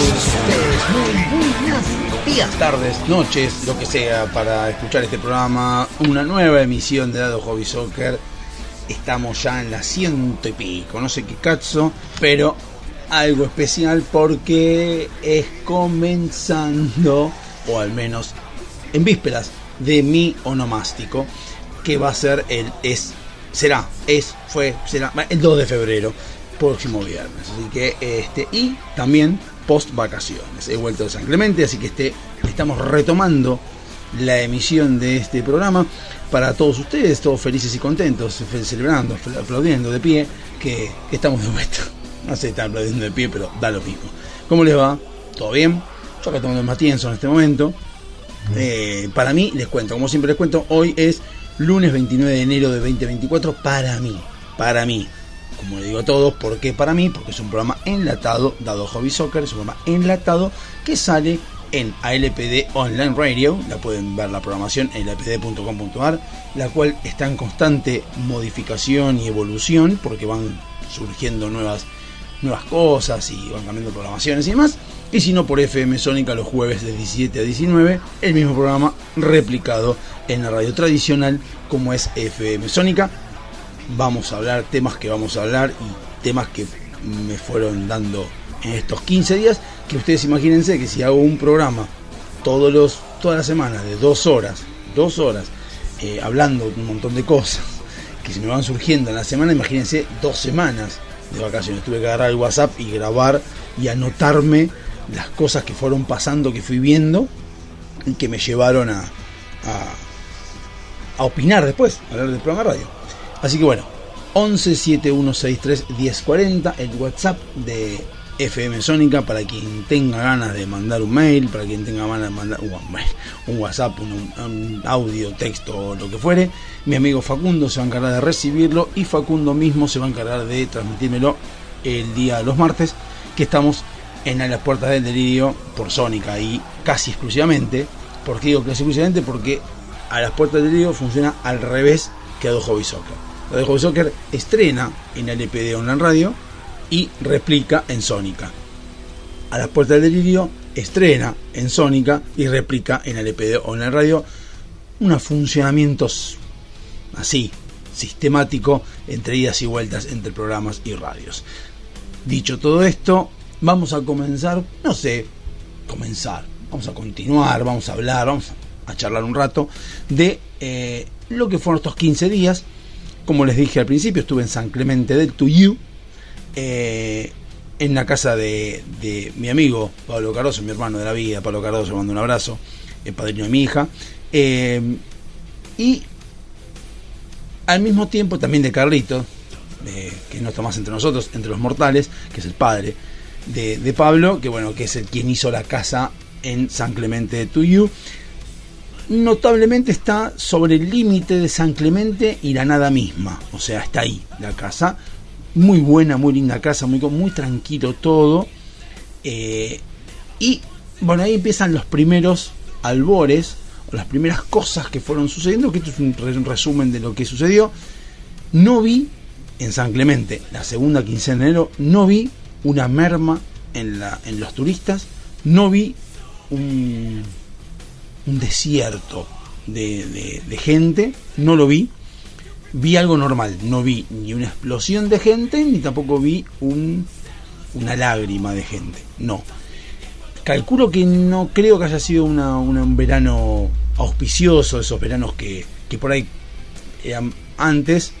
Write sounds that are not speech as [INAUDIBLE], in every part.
Muy buenos días, tardes, noches, lo que sea, para escuchar este programa, una nueva emisión de Dado Hobby Soccer. Estamos ya en la ciento y pico, no sé qué cazzo, pero algo especial porque es comenzando, o al menos en vísperas de mi onomástico, que va a ser el es, será, es, fue, será, el 2 de febrero, próximo viernes. Así que, este, y también post vacaciones. He vuelto de San Clemente, así que este, estamos retomando la emisión de este programa para todos ustedes, todos felices y contentos, celebrando, aplaudiendo de pie, que, que estamos de vuelta. [LAUGHS] No sé si están aplaudiendo de pie, pero da lo mismo. ¿Cómo les va? ¿Todo bien? Yo acá tomando el matienzo en este momento. Eh, para mí, les cuento, como siempre les cuento, hoy es lunes 29 de enero de 2024 para mí, para mí. Como le digo a todos, ¿por qué para mí? Porque es un programa enlatado, dado Hobby Soccer, es un programa enlatado que sale en ALPD Online Radio, la pueden ver la programación en lpd.com.ar, la cual está en constante modificación y evolución, porque van surgiendo nuevas nuevas cosas y van cambiando programaciones y demás. Y si no, por FM Sónica los jueves de 17 a 19, el mismo programa replicado en la radio tradicional como es FM Sónica. Vamos a hablar temas que vamos a hablar y temas que me fueron dando en estos 15 días. Que ustedes imagínense que si hago un programa todos los, toda la semana de dos horas, dos horas, eh, hablando un montón de cosas que se me van surgiendo en la semana, imagínense dos semanas de vacaciones. Tuve que agarrar el WhatsApp y grabar y anotarme las cosas que fueron pasando, que fui viendo y que me llevaron a, a, a opinar después, a hablar del programa radio. Así que bueno, 11 7163 1040, el WhatsApp de FM Sónica para quien tenga ganas de mandar un mail, para quien tenga ganas de mandar un, WhatsApp, un, audio, texto o lo que fuere. Mi amigo Facundo se va a encargar de recibirlo y Facundo mismo se va a encargar de transmitírmelo el día de los martes, que estamos en A las Puertas del Delirio por Sónica y casi exclusivamente. ¿Por qué digo casi exclusivamente? Porque A las Puertas del Delirio funciona al revés que Ado Hobby Soccer. Ado Hobby Soccer estrena en LPD Online Radio y replica en Sónica. A las Puertas del Delirio estrena en Sónica y replica en LPD Online Radio. Unos funcionamientos así, sistemático, entre idas y vueltas entre programas y radios. Dicho todo esto, vamos a comenzar, no sé, comenzar, vamos a continuar, vamos a hablar, vamos a charlar un rato de eh, lo que fueron estos 15 días. Como les dije al principio, estuve en San Clemente del Tuyú, eh, en la casa de, mi amigo Pablo Cardoso, mi hermano de la vida, Pablo Cardoso, mando un abrazo, el padrino de mi hija. Eh, y al mismo tiempo también de Carlito, que no está más entre nosotros, entre los mortales, que es el padre de, de, Pablo, que bueno, que es el quien hizo la casa en San Clemente de Tuyú. Notablemente está sobre el límite de San Clemente y la nada misma, o sea, está ahí la casa, muy buena, muy linda casa, muy, tranquilo todo. Eh, y bueno, ahí empiezan los primeros albores, o las primeras cosas que fueron sucediendo, que esto es un resumen de lo que sucedió. No vi en San Clemente, la segunda quincena de enero, no vi una merma en, la, en los turistas, no vi un, un desierto de, de, gente, no lo vi vi algo normal, no vi ni una explosión de gente, ni tampoco vi un, una lágrima de gente, no. Calculo que no creo que haya sido una, una, un verano auspicioso, esos veranos que, que por ahí eran antes,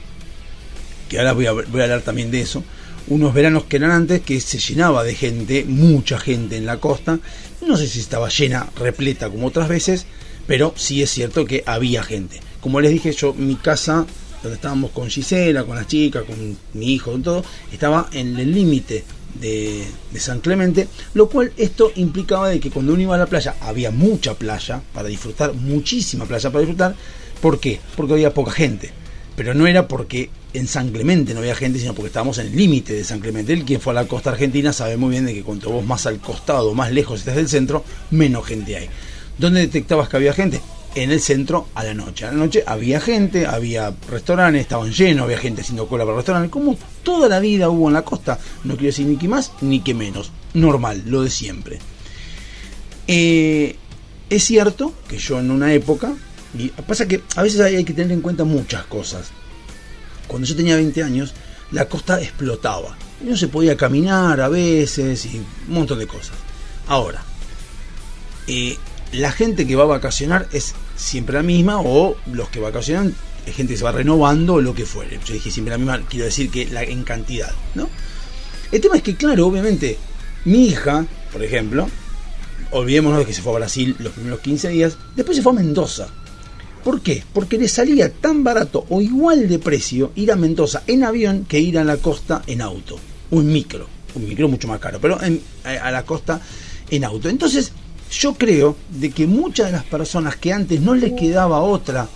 que ahora voy a, voy a hablar también de eso, unos veranos que eran antes que se llenaba de gente, mucha gente en la costa. No sé si estaba llena, repleta como otras veces, pero sí es cierto que había gente. Como les dije yo, mi casa, donde estábamos con Gisela, con las chicas, con mi hijo, con todo, estaba en el límite de, de San Clemente, lo cual esto implicaba de que cuando uno iba a la playa había mucha playa para disfrutar, muchísima playa para disfrutar. ¿Por qué? Porque había poca gente. Pero no era porque en San Clemente no había gente, sino porque estábamos en el límite de San Clemente. El quien fue a la costa argentina sabe muy bien de que cuanto vos más al costado, más lejos estés del centro, menos gente hay. ¿Dónde detectabas que había gente? En el centro a la noche. A la noche había gente, había restaurantes, estaban llenos, había gente haciendo cola para restaurantes, como toda la vida hubo en la costa. No quiero decir ni que más ni que menos. Normal, lo de siempre. Eh, es cierto que yo en una época, y pasa que a veces hay, hay que tener en cuenta muchas cosas. Cuando yo tenía 20 años, la costa explotaba. No se podía caminar a veces y un montón de cosas. Ahora, eh, la gente que va a vacacionar es siempre la misma o los que vacacionan es gente que se va renovando o lo que fuere. Yo dije siempre la misma, quiero decir que en cantidad, ¿no? El tema es que, claro, obviamente, mi hija, por ejemplo, olvidémonos de que se fue a Brasil los primeros 15 días, después se fue a Mendoza. ¿Por qué? Porque le salía tan barato o igual de precio ir a Mendoza en avión que ir a la costa en auto. Un micro. Un micro mucho más caro, pero en- a a la costa en auto. Entonces, yo creo de que muchas de las personas que antes no les quedaba otra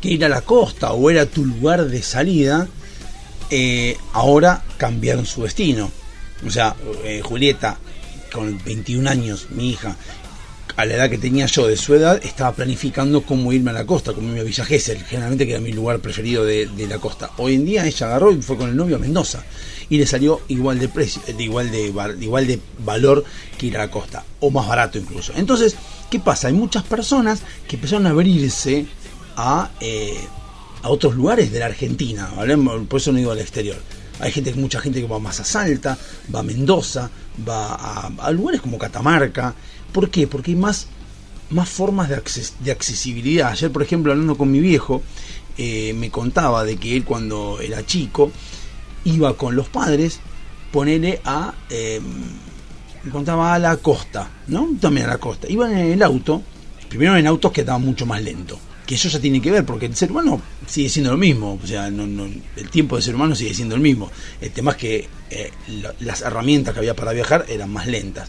que ir a la costa o era tu lugar de salida, eh, ahora cambiaron su destino. O sea, eh, Julieta, con 21 años, mi hija, a la edad que tenía yo de su edad, estaba planificando cómo irme a la costa, cómo irme a Villa Gesell, generalmente que era mi lugar preferido de, la costa. Hoy en día ella agarró y fue con el novio a Mendoza y le salió igual de precio, de igual de, igual de valor que ir a la costa, o más barato incluso. Entonces, ¿qué pasa? Hay muchas personas que empezaron a abrirse a, eh, a otros lugares de la Argentina, hablemos- por eso no digo al exterior. Hay gente, mucha gente que va más a Salta, va a Mendoza, va a, a lugares como Catamarca. ¿Por qué? Porque hay más, más formas de, acces- de accesibilidad. Ayer, por ejemplo, hablando con mi viejo, eh, me contaba de que él cuando era chico iba con los padres, ponerle a... eh, me contaba a la costa, ¿no? También a la costa. Iban en el auto, primero en autos que andaban mucho más lento. Que eso ya tiene que ver, porque el ser humano sigue siendo lo mismo. O sea, no, no- el tiempo del ser humano sigue siendo el mismo. El tema es que eh, la- las herramientas que había para viajar eran más lentas.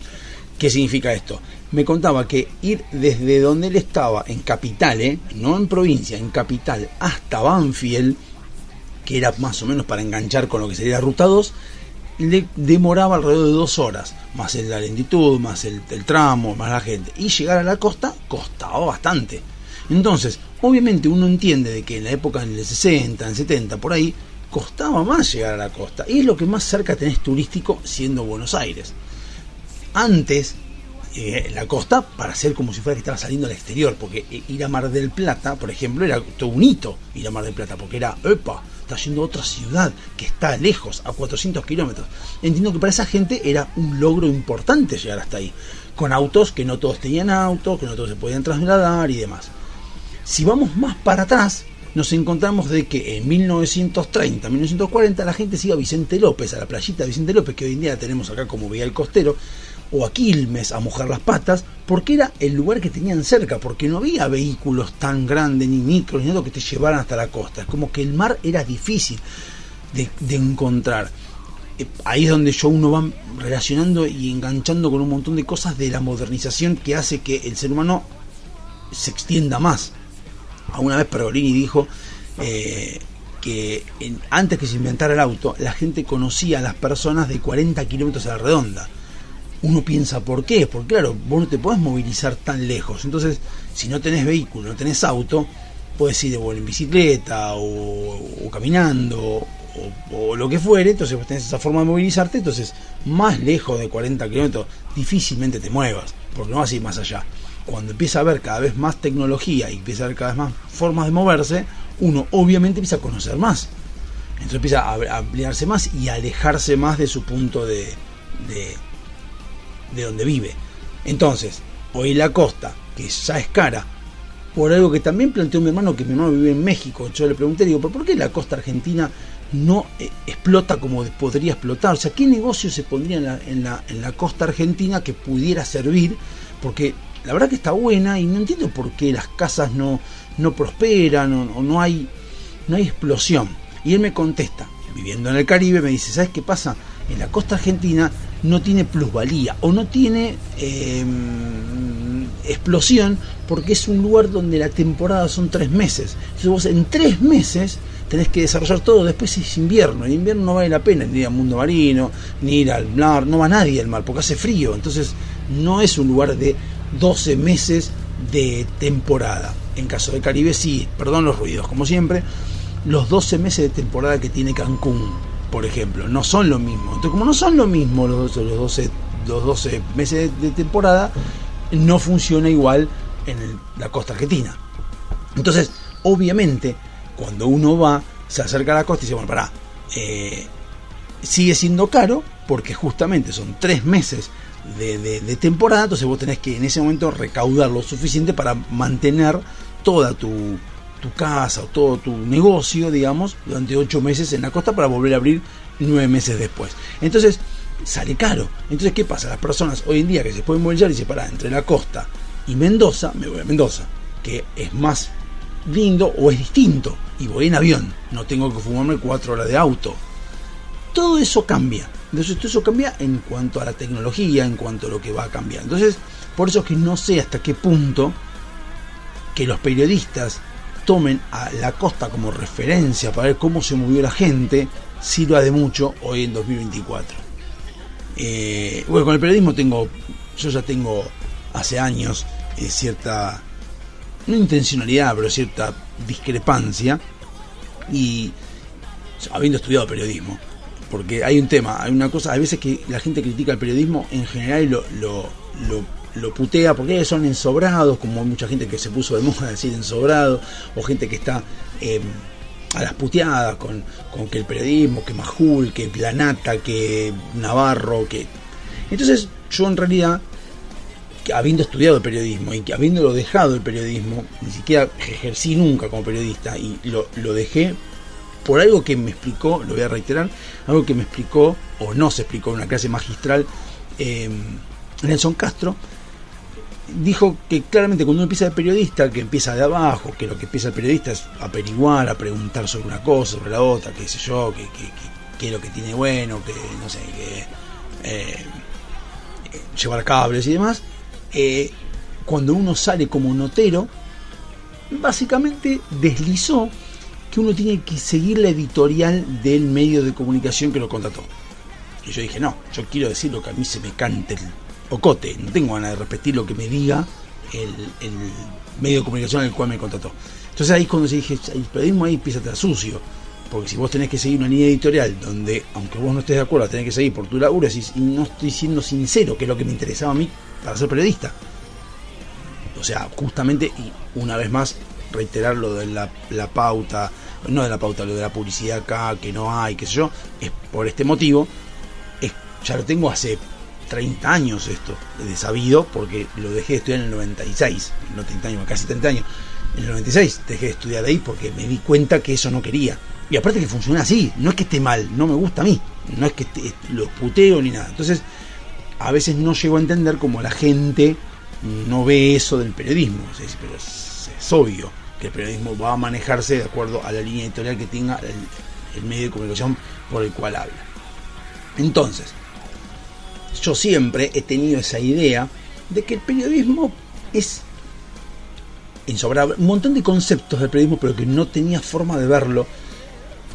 ¿Qué significa esto? Me contaba que ir desde donde él estaba, en capital, ¿eh? no en provincia, en capital, hasta Banfield, que era más o menos para enganchar con lo que sería ruta 2, le demoraba alrededor de dos horas, más la lentitud, más el, el tramo, más la gente. Y llegar a la costa costaba bastante. Entonces, obviamente uno entiende de que en la época en el 60, en el 70, por ahí, costaba más llegar a la costa. Y es lo que más cerca tenés turístico siendo Buenos Aires. Antes, eh, la costa para hacer como si fuera que estaba saliendo al exterior, porque eh, ir a Mar del Plata, por ejemplo, era todo un hito ir a Mar del Plata, porque era, epa, está yendo a otra ciudad que está lejos, a 400 kilómetros. Entiendo que para esa gente era un logro importante llegar hasta ahí, con autos que no todos tenían autos, que no todos se podían trasladar y demás. Si vamos más para atrás, nos encontramos de que en 1930, 1940 la gente se iba a Vicente López, a la playita de Vicente López, que hoy en día tenemos acá como Vía el Costero, o a Quilmes a mojar las patas, porque era el lugar que tenían cerca, porque no había vehículos tan grandes, ni micros, ni nada que te llevaran hasta la costa. Es como que el mar era difícil de, encontrar. Eh, Ahí es donde yo uno va relacionando y enganchando con un montón de cosas de la modernización que hace que el ser humano se extienda más. Alguna vez Pergolini dijo eh, que en- antes que se inventara el auto, la gente conocía a las personas de 40 kilómetros a la redonda. Uno piensa, ¿por qué? Porque claro, vos no te podés movilizar tan lejos. Entonces, si no tenés vehículo, no tenés auto, puedes ir o en bicicleta o, caminando o, lo que fuere. Entonces, vos tenés esa forma de movilizarte. Entonces, más lejos de 40 kilómetros, difícilmente te muevas, porque no vas a ir más allá. Cuando empieza a haber cada vez más tecnología y empieza a haber cada vez más formas de moverse, uno obviamente empieza a conocer más. Entonces empieza a ampliarse más y alejarse más de su punto de, de, de donde vive. Entonces, hoy la costa, que ya es cara, por algo que también planteó mi hermano, que mi hermano vive en México, yo le pregunté, digo, ¿pero por qué la costa argentina no eh, explota como podría explotar. O sea, ¿qué negocio se pondría en la, en, la, en la costa argentina que pudiera servir? Porque la verdad que está buena y no entiendo por qué las casas no, no prosperan o, o no, hay, no hay explosión. Y él me contesta, viviendo en el Caribe, me dice, ¿sabes qué pasa? En la costa argentina no tiene plusvalía o no tiene eh, explosión porque es un lugar donde la temporada son tres meses. Entonces vos en tres meses tenés que desarrollar todo, después es invierno, en invierno no vale la pena ni ir al mundo marino, ni ir al mar, no va nadie al mar porque hace frío, entonces no es un lugar de 12 meses de temporada. En caso de Caribe sí, perdón los ruidos, como siempre, los 12 meses de temporada que tiene Cancún, por ejemplo, no son lo mismo. Entonces, como no son lo mismo los, los 12 los 12 meses de temporada, no funciona igual en la costa argentina. Entonces, obviamente, cuando uno va, se acerca a la costa y dice, bueno, pará, eh, sigue siendo caro porque justamente son tres meses de temporada, entonces vos tenés que en ese momento recaudar lo suficiente para mantener toda tu, tu casa o todo tu negocio, digamos, durante ocho meses en la costa para volver a abrir nueve meses después. Entonces, sale caro. Entonces, ¿qué pasa? Las personas hoy en día que se pueden movilizar y pará, entre la costa y Mendoza, me voy a Mendoza, que es más lindo o es distinto, y voy en avión, no tengo que fumarme cuatro horas de auto. Todo eso cambia. Entonces, todo eso cambia en cuanto a la tecnología, en cuanto a lo que va a cambiar. Entonces, por eso es que no sé hasta qué punto que los periodistas tomen a la costa como referencia para ver cómo se movió la gente, sirva de mucho hoy en 2024. Eh, bueno, con el periodismo tengo, yo ya tengo hace años eh, cierta, no intencionalidad, pero cierta discrepancia y habiendo estudiado periodismo, porque hay un tema, hay una cosa, hay veces que la gente critica el periodismo en general y lo, lo putea porque son ensobrados, como hay mucha gente que se puso de moda [LAUGHS] decir ensobrado, o gente que está eh, a las puteadas con, con que el periodismo, que Majul, que Planata, que Navarro, que... Entonces yo en realidad, habiendo estudiado periodismo y que habiéndolo dejado el periodismo, ni siquiera ejercí nunca como periodista y lo, lo dejé por algo que me explicó, lo voy a reiterar, algo que me explicó o no se explicó en una clase magistral eh, Nelson Castro, dijo que claramente cuando uno empieza de periodista, que empieza de abajo, que lo que empieza el periodista es averiguar, a preguntar sobre una cosa, sobre la otra, qué sé yo, qué, es lo que tiene bueno, que no sé, que eh, llevar cables y demás, eh, cuando uno sale como notero, básicamente deslizó que uno tiene que seguir la editorial del medio de comunicación que lo contrató. Y yo dije, no, yo quiero decir lo que a mí se me cante el ocote, no tengo ganas de repetir lo que me diga el, medio de comunicación al cual me contrató. Entonces ahí es cuando se dije, el periodismo ahí empieza a estar sucio, porque si vos tenés que seguir una línea editorial donde, aunque vos no estés de acuerdo, tenés que seguir por tu laburo, y no estoy siendo sincero, que es lo que me interesaba a mí para ser periodista. O sea, justamente, y una vez más, reiterar lo de la, pauta, no de la pauta, lo de la publicidad acá, que no hay, qué sé yo, es por este motivo, ya lo tengo hace 30 años esto, de sabido, porque lo dejé de estudiar en el 96, no 30 años, casi 30 años. En el 96 dejé de estudiar ahí porque me di cuenta que eso no quería. Y aparte que funciona así, no es que esté mal, no me gusta a mí, no es que esté- lo puteo ni nada. Entonces, a veces no llego a entender cómo la gente no ve eso del periodismo. Pero es, obvio que el periodismo va a manejarse de acuerdo a la línea editorial que tenga el medio de comunicación por el cual habla. Entonces, yo siempre he tenido esa idea de que el periodismo es insobrable, un montón de conceptos del periodismo, pero que no tenía forma de verlo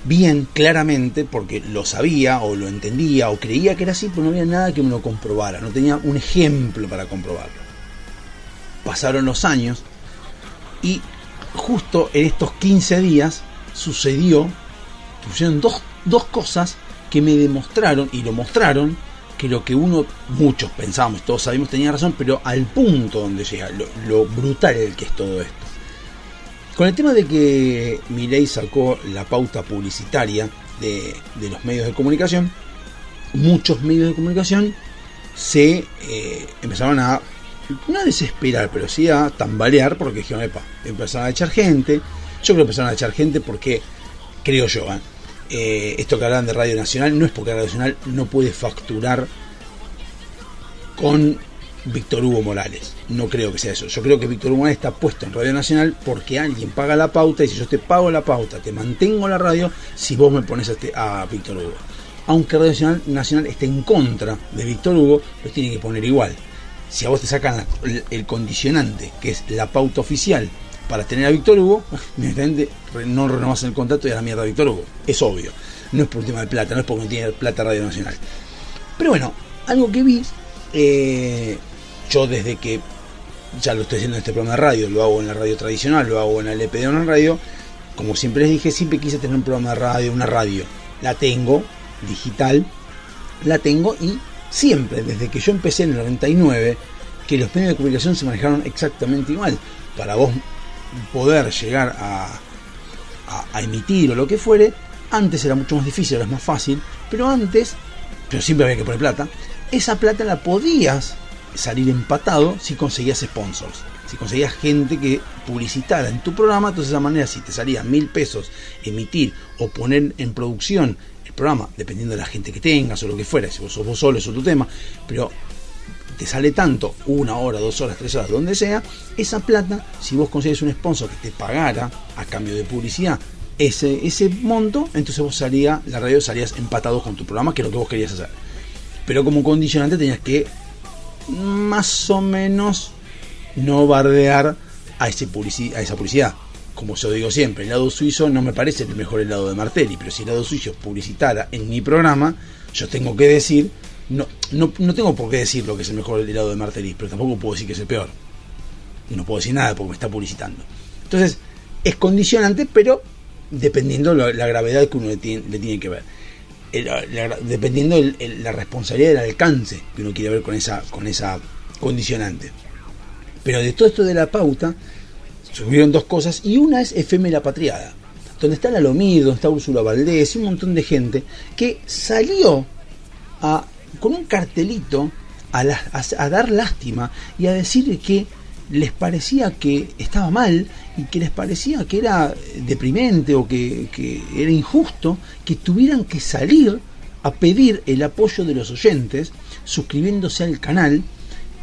bien claramente porque lo sabía o lo entendía o creía que era así, pero no había nada que me lo comprobara, no tenía un ejemplo para comprobarlo. Pasaron los años y justo en estos 15 días sucedió, sucedieron dos, dos cosas que me demostraron y lo mostraron que lo que uno, muchos pensábamos, todos sabíamos tenía razón, pero al punto donde llega, lo, lo brutal que es todo esto. Con el tema de que Milei sacó la pauta publicitaria de, de los medios de comunicación, muchos medios de comunicación se eh, empezaron a, no a desesperar, pero sí a tambalear porque dijeron, epa, empezaron a echar gente. Yo creo que empezaron a echar gente porque, creo yo, ¿eh? Eh, esto que hablan de Radio Nacional no es porque Radio Nacional no puede facturar con Víctor Hugo Morales. No creo que sea eso. Yo creo que Víctor Hugo Morales está puesto en Radio Nacional porque alguien paga la pauta y si yo te pago la pauta, te mantengo la radio si vos me pones a, este, Víctor Hugo. Aunque Radio Nacional, esté en contra de Víctor Hugo, los tiene que poner igual. Si a vos te sacan el condicionante, que es la pauta oficial, para tener a Víctor Hugo, [LAUGHS] evidentemente re- no renovas el contrato y a la mierda a Víctor Hugo. Es obvio. No es por un tema de plata, no es porque no tiene plata Radio Nacional. Pero bueno, algo que vi, eh, yo desde que ya lo estoy haciendo en este programa de radio, lo hago en la radio tradicional, lo hago en la LP de una radio, como siempre les dije, siempre quise tener un programa de radio, una radio. La tengo, digital, la tengo y siempre, desde que yo empecé en el 99, que los medios de comunicación se manejaron exactamente igual. Para vos poder llegar a, emitir o lo que fuere, antes era mucho más difícil, ahora es más fácil, pero antes, pero siempre había que poner plata, esa plata la podías salir empatado si conseguías sponsors. Si conseguías gente que publicitara en tu programa, entonces de esa manera si te salía mil pesos emitir o poner en producción el programa, dependiendo de la gente que tengas o lo que fuera, si vos sos vos solo, eso es tu tema, pero te sale tanto, una hora, dos horas, tres horas, donde sea, esa plata, si vos consigues un sponsor que te pagara a cambio de publicidad ese, ese monto, entonces vos salía, la radio salías empatado con tu programa, que es lo que vos querías hacer. Pero como condicionante tenías que más o menos no bardear a, ese publici- a esa publicidad. Como yo digo siempre, el helado suizo no me parece el mejor helado de Martelli, pero si el helado suizo publicitara en mi programa, yo tengo que decir, no, no, no tengo por qué decir lo que es el mejor helado de Martelli, pero tampoco puedo decir que es el peor. No puedo decir nada porque me está publicitando. Entonces, es condicionante, pero dependiendo la, la gravedad que uno le tiene, que ver. El- la- dependiendo el- el- la responsabilidad del alcance que uno quiere ver con esa, con esa condicionante. Pero de todo esto de la pauta, subieron dos cosas, y una es La Patriada, donde está la Lomir, donde está Úrsula Valdés, y un montón de gente que salió a, con un cartelito a, a- a dar lástima y a decir que les parecía que estaba mal y que les parecía que era deprimente o que, que era injusto que tuvieran que salir a pedir el apoyo de los oyentes suscribiéndose al canal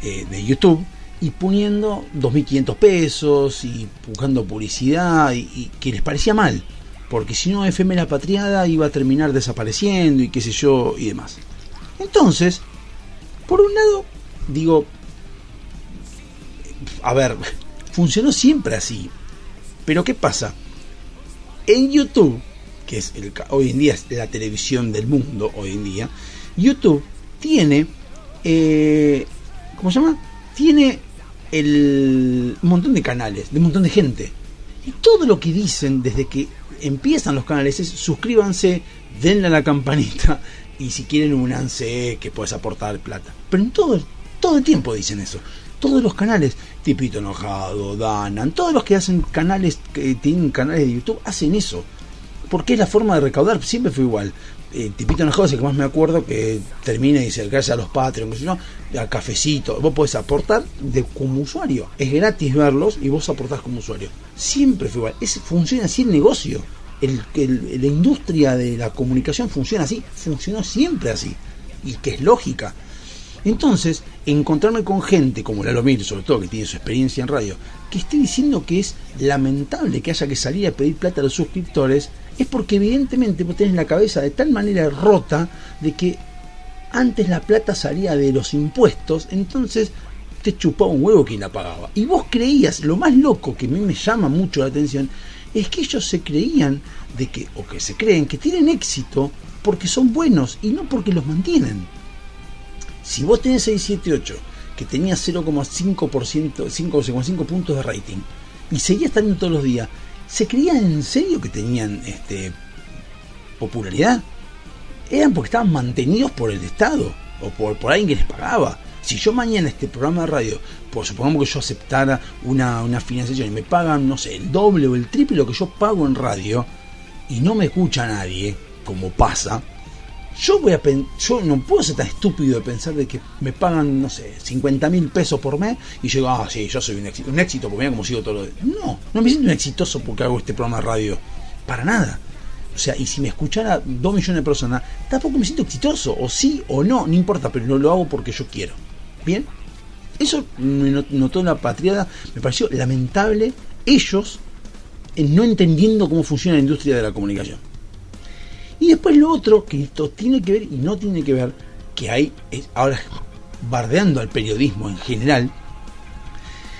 eh, de YouTube y poniendo 2.500 pesos y buscando publicidad y, y que les parecía mal porque si no FM La Patriada iba a terminar desapareciendo y qué sé yo y demás. Entonces, por un lado, digo, a ver, funcionó siempre así. Pero ¿qué pasa? En YouTube, que es el, hoy en día es la televisión del mundo, hoy en día, YouTube tiene, eh, ¿cómo se llama? Tiene el, un montón de canales, de un montón de gente. Y todo lo que dicen desde que empiezan los canales es suscríbanse, denle a la campanita y si quieren unanse que puedes aportar plata. Pero en todo, todo el tiempo dicen eso. Todos los canales, Tipito Enojado, Danan, todos los que hacen canales, que tienen canales de YouTube, hacen eso. Porque es la forma de recaudar, siempre fue igual. Eh, Tipito Enojado es el que más me acuerdo que termina y dice, gracias a los Patreon, que si no, a cafecito. Vos podés aportar de, como usuario. Es gratis verlos y vos aportás como usuario. Siempre fue igual. Es, funciona así el negocio. El, el- la industria de la comunicación funciona así. Funcionó siempre así. Y que es lógica. Entonces, encontrarme con gente como Lalo Mir, sobre todo que tiene su experiencia en radio, que esté diciendo que es lamentable que haya que salir a pedir plata a los suscriptores, es porque evidentemente vos tenés la cabeza de tal manera rota de que antes la plata salía de los impuestos, entonces te chupaba un huevo quien la pagaba. Y vos creías, lo más loco que a mí me llama mucho la atención, es que ellos se creían de que, o que se creen que tienen éxito porque son buenos y no porque los mantienen. Si vos tenés 678, que tenía 0,5%, 5,5 puntos de rating, y seguías estando todos los días, ¿se creían en serio que tenían este popularidad? Eran porque estaban mantenidos por el Estado o por, por alguien que les pagaba. Si yo mañana este programa de radio, por supongamos que yo aceptara una, una financiación y me pagan, no sé, el doble o el triple lo que yo pago en radio y no me escucha nadie, como pasa, yo voy a yo no puedo ser tan estúpido de pensar de que me pagan, no sé, 50 mil pesos por mes y yo ah, sí, yo soy un éxito, un éxito porque mira como sigo todo lo de... No, no me siento un exitoso porque hago este programa de radio. Para nada. O sea, y si me escuchara dos millones de personas, tampoco me siento exitoso, o sí o no, no importa, pero no lo hago porque yo quiero. ¿Bien? Eso me not- notó la patriada, me pareció lamentable ellos en no entendiendo cómo funciona la industria de la comunicación. Y después lo otro, que esto tiene que ver y no tiene que ver, que hay, ahora bardeando al periodismo en general,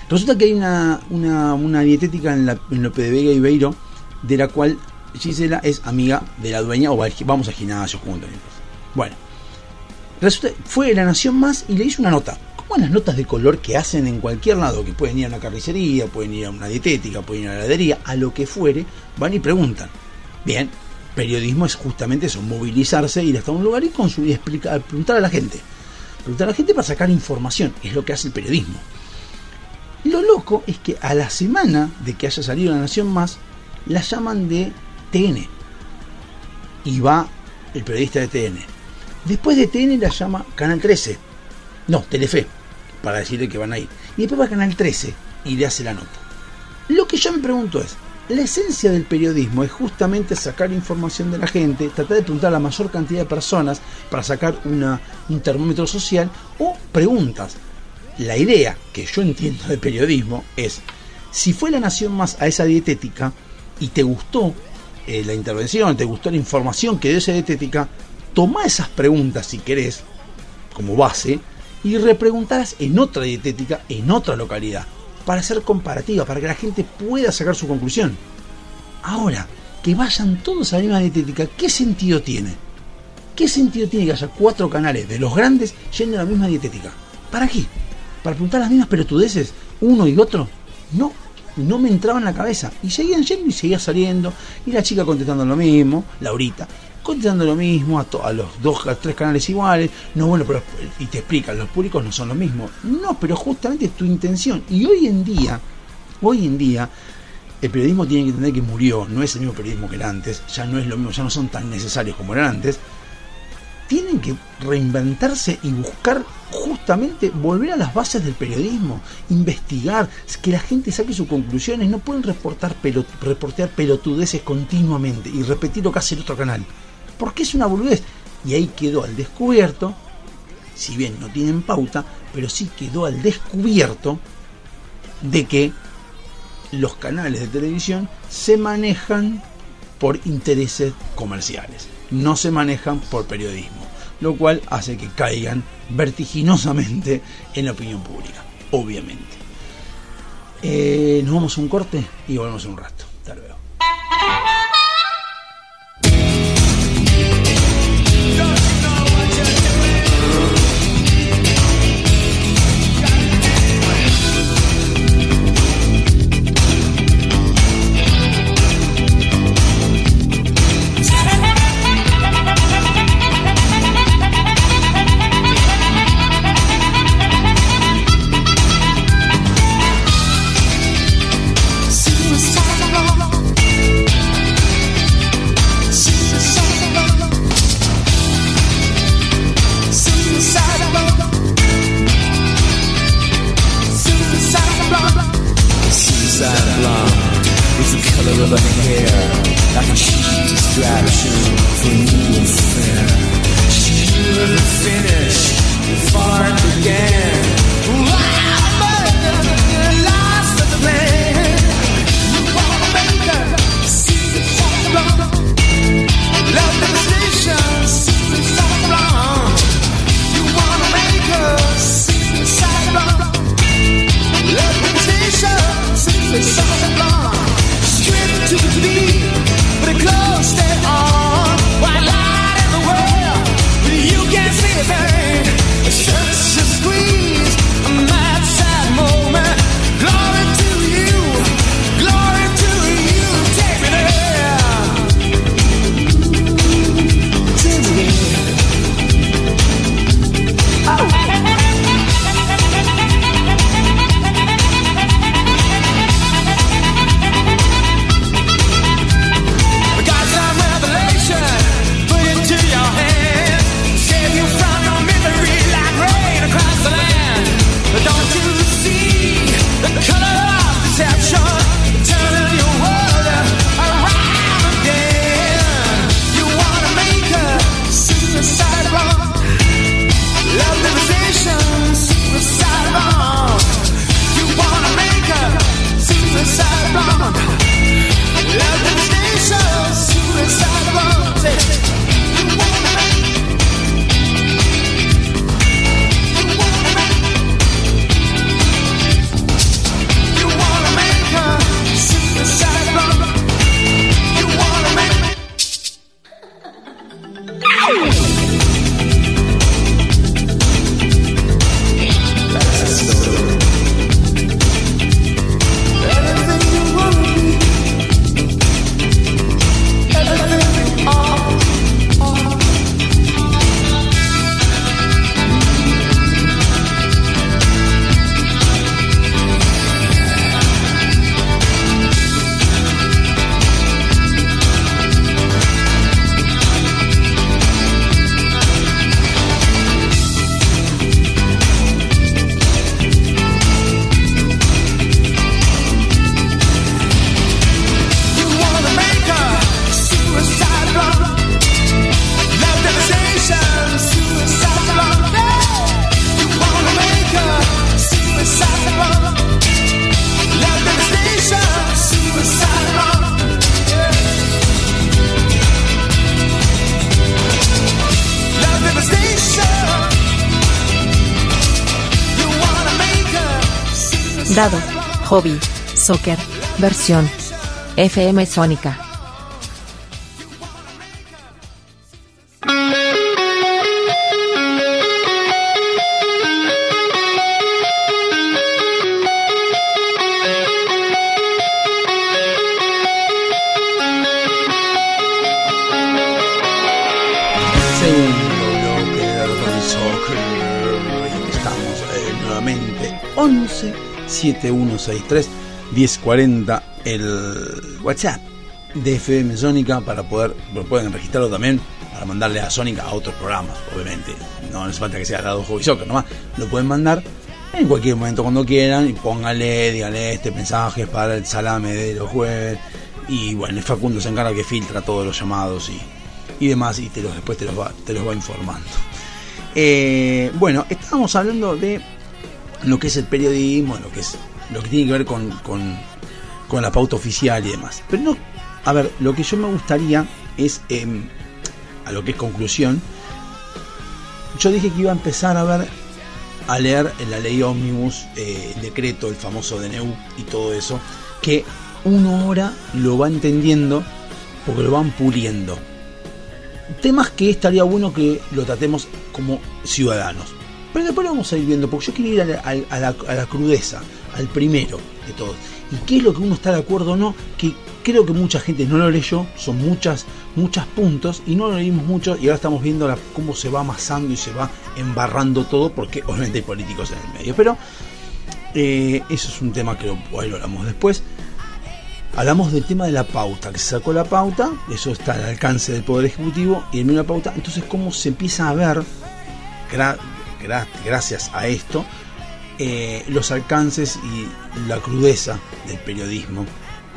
resulta que hay una, una, una dietética en, la, en Lope de Vega y Beiro, de la cual Gisela es amiga de la dueña, o vamos al gimnasio juntos. Bueno, fue La Nación Más y le hizo una nota. Como las notas de color que hacen en cualquier lado, que pueden ir a una carnicería, pueden ir a una dietética, pueden ir a la heladería, a lo que fuere, van y preguntan. Bien, periodismo es justamente eso, movilizarse, ir hasta un lugar y, consumir, explicar, preguntar a la gente. Preguntar a la gente para sacar información, es lo que hace el periodismo. Lo loco es que a la semana de que haya salido La Nación Más, la llaman de TN. Y va el periodista de TN. Después de TN la llama Canal 13. No, Telefe, para decirle que van a ir. Y después va a Canal 13 y le hace la nota. Lo que yo me pregunto es, la esencia del periodismo es justamente sacar información de la gente, tratar de preguntar a la mayor cantidad de personas para sacar una, un termómetro social o preguntas. La idea que yo entiendo de periodismo es, si fue la nación más a esa dietética y te gustó eh, la intervención, te gustó la información que dio esa dietética, toma esas preguntas si querés, como base, y repreguntarlas en otra dietética, en otra localidad, para hacer comparativa, para que la gente pueda sacar su conclusión. Ahora, que vayan todos a la misma dietética, ¿qué sentido tiene? ¿Qué sentido tiene que haya cuatro canales de los grandes yendo a la misma dietética? ¿Para qué? ¿Para preguntar las mismas pelotudeces uno y otro? No, no me entraba en la cabeza. Y seguían yendo y seguía saliendo. Y la chica contestando lo mismo, Laurita, contestando lo mismo a, to- a los dos, a tres canales iguales. No, bueno, pero. Y te explican, los públicos no son lo mismo. No, pero justamente es tu intención. Y hoy en día, hoy en día, el periodismo tiene que entender que murió. No es el mismo periodismo que era antes. Ya no es lo mismo, ya no son tan necesarios como eran antes tienen que reinventarse y buscar justamente volver a las bases del periodismo, investigar, que la gente saque sus conclusiones, no pueden reportar pelot- reportear pelotudeces continuamente y repetir lo que hace el otro canal, porque es una boludez. Y ahí quedó al descubierto, si bien no tienen pauta, pero sí quedó al descubierto de que los canales de televisión se manejan por intereses comerciales, no se manejan por periodismo, lo cual hace que caigan vertiginosamente en la opinión pública, obviamente. Eh, nos vamos a un corte y volvemos en un rato. Hasta luego. Soccer. Versión. FM Sónica. 7163 1040 el WhatsApp de FM Sónica para poder pueden registrarlo también para mandarle a Sónica a otros programas, obviamente. No hace falta que sea dado Hobby Soccer, nomás lo pueden mandar en cualquier momento cuando quieran y póngale, díganle este mensaje para el salame de los jueves y bueno, el Facundo se encarga que filtra todos los llamados y, y demás y te los, después te los va, te los va informando. Eh, bueno, estábamos hablando de lo que es el periodismo, lo que es lo que tiene que ver con, con, con la pauta oficial y demás. Pero no, a ver, lo que yo me gustaría es, eh, a lo que es conclusión, yo dije que iba a empezar a ver, a leer la ley Omnibus, eh, el decreto, el famoso DNU y todo eso, que uno ahora lo va entendiendo porque lo van puliendo. Temas que estaría bueno que lo tratemos como ciudadanos. Pero después lo vamos a ir viendo, porque yo quiero ir a la, crudeza, al primero de todos. ¿Y qué es lo que uno está de acuerdo o no? Que creo que mucha gente no lo leyó, son muchas, muchos puntos, y no lo leímos mucho, y ahora estamos viendo cómo se va amasando y se va embarrando todo, porque obviamente hay políticos en el medio. Pero eh, eso es un tema que lo hablamos después. Hablamos del tema de la pauta, que se sacó la pauta, eso está al alcance del Poder Ejecutivo, y en una pauta, entonces cómo se empieza a ver, gra- gra- gracias a esto, eh, los alcances y la crudeza del periodismo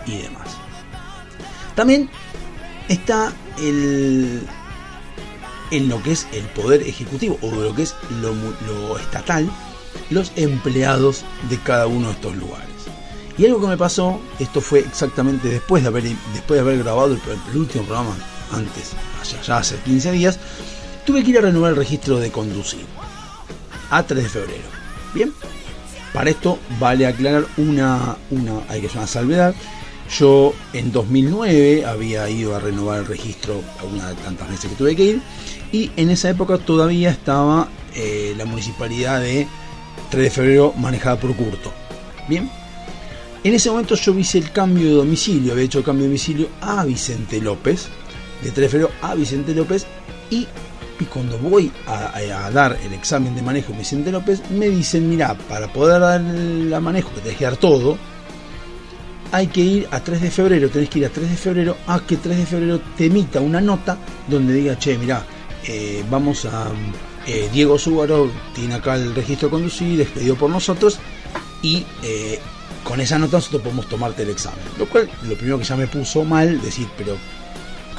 y demás. También está el, en lo que es el poder ejecutivo o lo que es lo, estatal, los empleados de cada uno de estos lugares. Y algo que me pasó, esto fue exactamente después de haber, después de haber grabado el, último programa, antes, allá, ya hace 15 días, tuve que ir a renovar el registro de conducir a 3 de febrero. Bien, para esto vale aclarar una, una, hay que hacer una salvedad. Yo en 2009 había ido a renovar el registro algunas de tantas veces que tuve que ir y en esa época todavía estaba eh, la municipalidad de 3 de febrero manejada por Curto. Bien, en ese momento yo hice el cambio de domicilio, había hecho el cambio de domicilio a Vicente López, de 3 de febrero a Vicente López y y cuando voy a, dar el examen de manejo en Vicente López, me dicen, mira, para poder dar el manejo, que tenés que dar todo, hay que ir a 3 de febrero, tenés que ir a 3 de febrero a que 3 de febrero te emita una nota donde diga, che, mira, eh, vamos a... eh, Diego Súbaro tiene acá el registro de conducir, expedido por nosotros, y eh, con esa nota nosotros podemos tomarte el examen. Lo cual, lo primero que ya me puso mal, decir, pero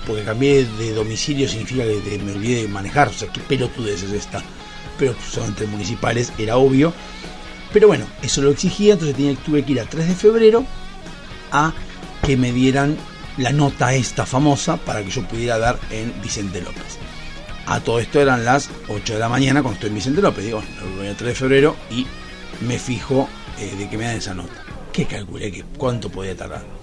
porque cambié de domicilio significa que me olvidé de manejar, o sea, qué pelotudez es esta. Pero son entre municipales, era obvio. Pero bueno, eso lo exigía, entonces tuve que ir a 3 de febrero a que me dieran la nota esta famosa para que yo pudiera dar en Vicente López. A todo esto eran las 8 de la mañana cuando estoy en Vicente López. Digo, bueno, voy a 3 de febrero y me fijo eh, de que me dan esa nota. ¿Qué calculé? que ¿Cuánto podía tardar?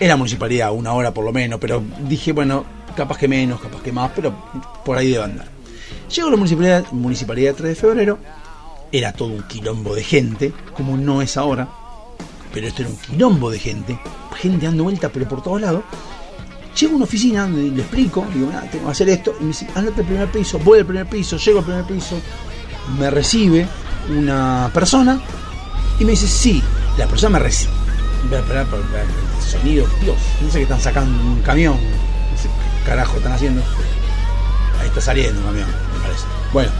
Era municipalidad, una hora por lo menos, pero dije, bueno, capaz que menos, capaz que más, pero por ahí debe andar. Llego a la municipalidad, municipalidad de 3 de febrero, era todo un quilombo de gente, como no es ahora, pero esto era un quilombo de gente, gente dando vuelta, pero por todos lados. Llego a una oficina donde le explico, digo, mira, tengo que hacer esto, y me dice, andate al primer piso, voy al primer piso, llego al primer piso, me recibe una persona y me dice, sí, la persona me recibe. Voy a esperar por el sonido, Dios, no sé qué están sacando un camión, no sé qué carajo están haciendo. Ahí está saliendo un camión, me parece. Bueno,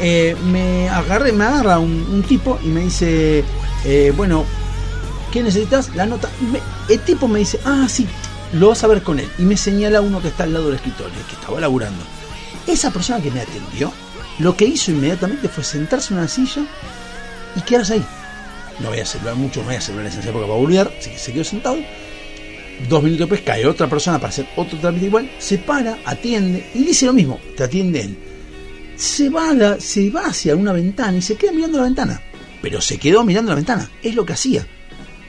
eh, me agarré, me agarra un, tipo y me dice, eh, bueno, ¿qué necesitas? La nota. Me- el tipo me dice, ah, sí, lo vas a ver con él. Y me señala uno que está al lado del escritorio, que estaba laburando. Esa persona que me atendió, lo que hizo inmediatamente fue sentarse en una silla y quedarse ahí. No voy a celebrar mucho, no voy a celebrar en esa época para volver, así que se quedó sentado. Dos minutos después cae otra persona para hacer otro trámite igual, se para, atiende y dice lo mismo, te atiende él. Se va, se va hacia una ventana y se queda mirando la ventana. pero se quedó mirando la ventana. Es lo que hacía.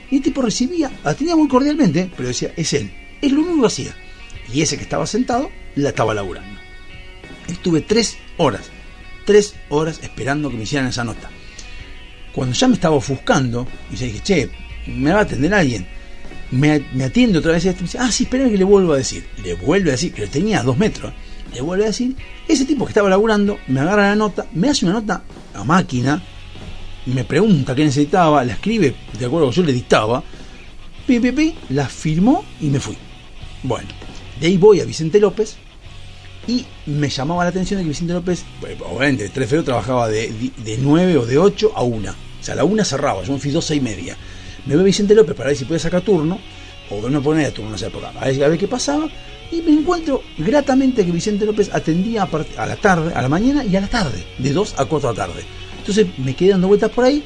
Y el tipo recibía, atendía muy cordialmente, pero decía, es él. Es lo único que hacía. Y ese que estaba sentado, la estaba laburando. Estuve tres horas, tres horas esperando que me hicieran esa nota. Cuando ya me estaba ofuscando, y yo dije, che, me va a atender alguien. Me, me atiende otra vez este, me dice, ah, sí, espérame que le vuelvo a decir. Le vuelve a decir, que lo tenía a dos metros. Le vuelve a decir, ese tipo que estaba laburando, me agarra la nota, me hace una nota a máquina, me pregunta qué necesitaba, la escribe, de acuerdo que yo le dictaba, pi, pi, la firmó y me fui. Bueno, de ahí voy a Vicente López y me llamaba la atención de que Vicente López, bueno, obviamente, 3 de febrero trabajaba de, de 9 o de 8 a 1. O sea, a la 1 cerraba, yo me fui 12 y media. Me ve Vicente López para ver si puede sacar turno, o no poner turno en esa época, a ver, a ver qué pasaba. Y me encuentro gratamente que Vicente López atendía a, a la tarde, a la mañana y a la tarde, de 2 a 4 de la tarde. Entonces me quedé dando vueltas por ahí,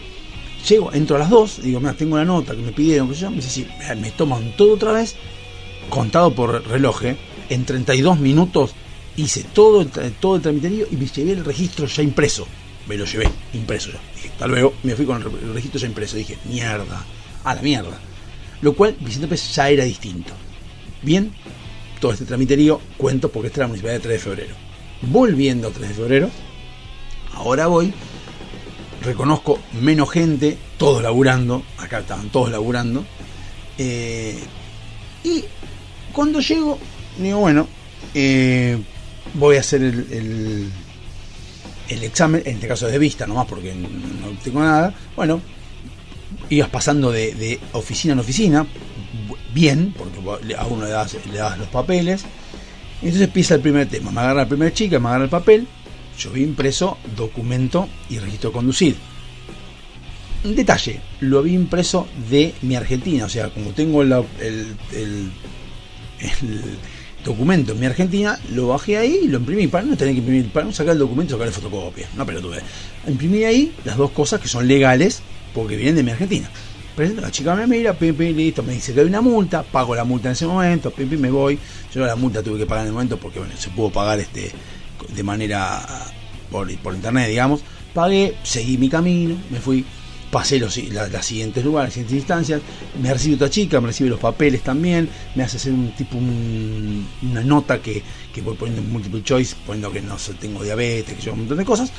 llego, entro a las 2, digo, mira, tengo la nota que me pidieron, que yo, me dice, sí, me- toman todo otra vez, contado por reloj, ¿eh? en 32 minutos hice todo todo el tramiterío y me llevé el registro ya impreso. Me lo llevé impreso ya. Dije, hasta luego, me fui con el, re- el registro ya impreso. Dije, mierda, a la mierda. Lo cual, Vicente Pérez ya era distinto. Bien, todo este tramiterío cuento porque esta es la municipalidad de 3 de febrero. Volviendo a 3 de febrero, ahora voy, reconozco menos gente, todos laburando, acá estaban todos laburando, eh, y cuando llego, digo, bueno, eh, voy a hacer el, el examen, en este caso es de vista nomás porque no tengo nada, bueno, ibas pasando de, oficina en oficina, bien, porque a uno le das, le das los papeles, entonces empieza el primer tema, me agarra la primera chica, me agarra el papel, yo vi impreso documento y registro de conducir. Detalle, lo había impreso de mi Argentina, o sea, como tengo el documento en mi Argentina, lo bajé ahí lo imprimí para no tener que imprimir, para no sacar el documento y sacar la fotocopia. No, pero tuve. Imprimí ahí las dos cosas que son legales porque vienen de mi Argentina. Presento, la chica me mira, pim, listo, me dice que hay una multa, pago la multa en ese momento, pim, me voy. Yo la multa tuve que pagar en el momento porque bueno, se pudo pagar este de manera por, por internet, digamos. Pagué, seguí mi camino, me fui, pasé los, la- las siguientes lugares, las siguientes instancias, me recibe otra chica, me recibe los papeles también, me hace hacer un tipo un- una nota que, que voy poniendo en multiple choice, poniendo que no tengo diabetes, que yo un montón de cosas,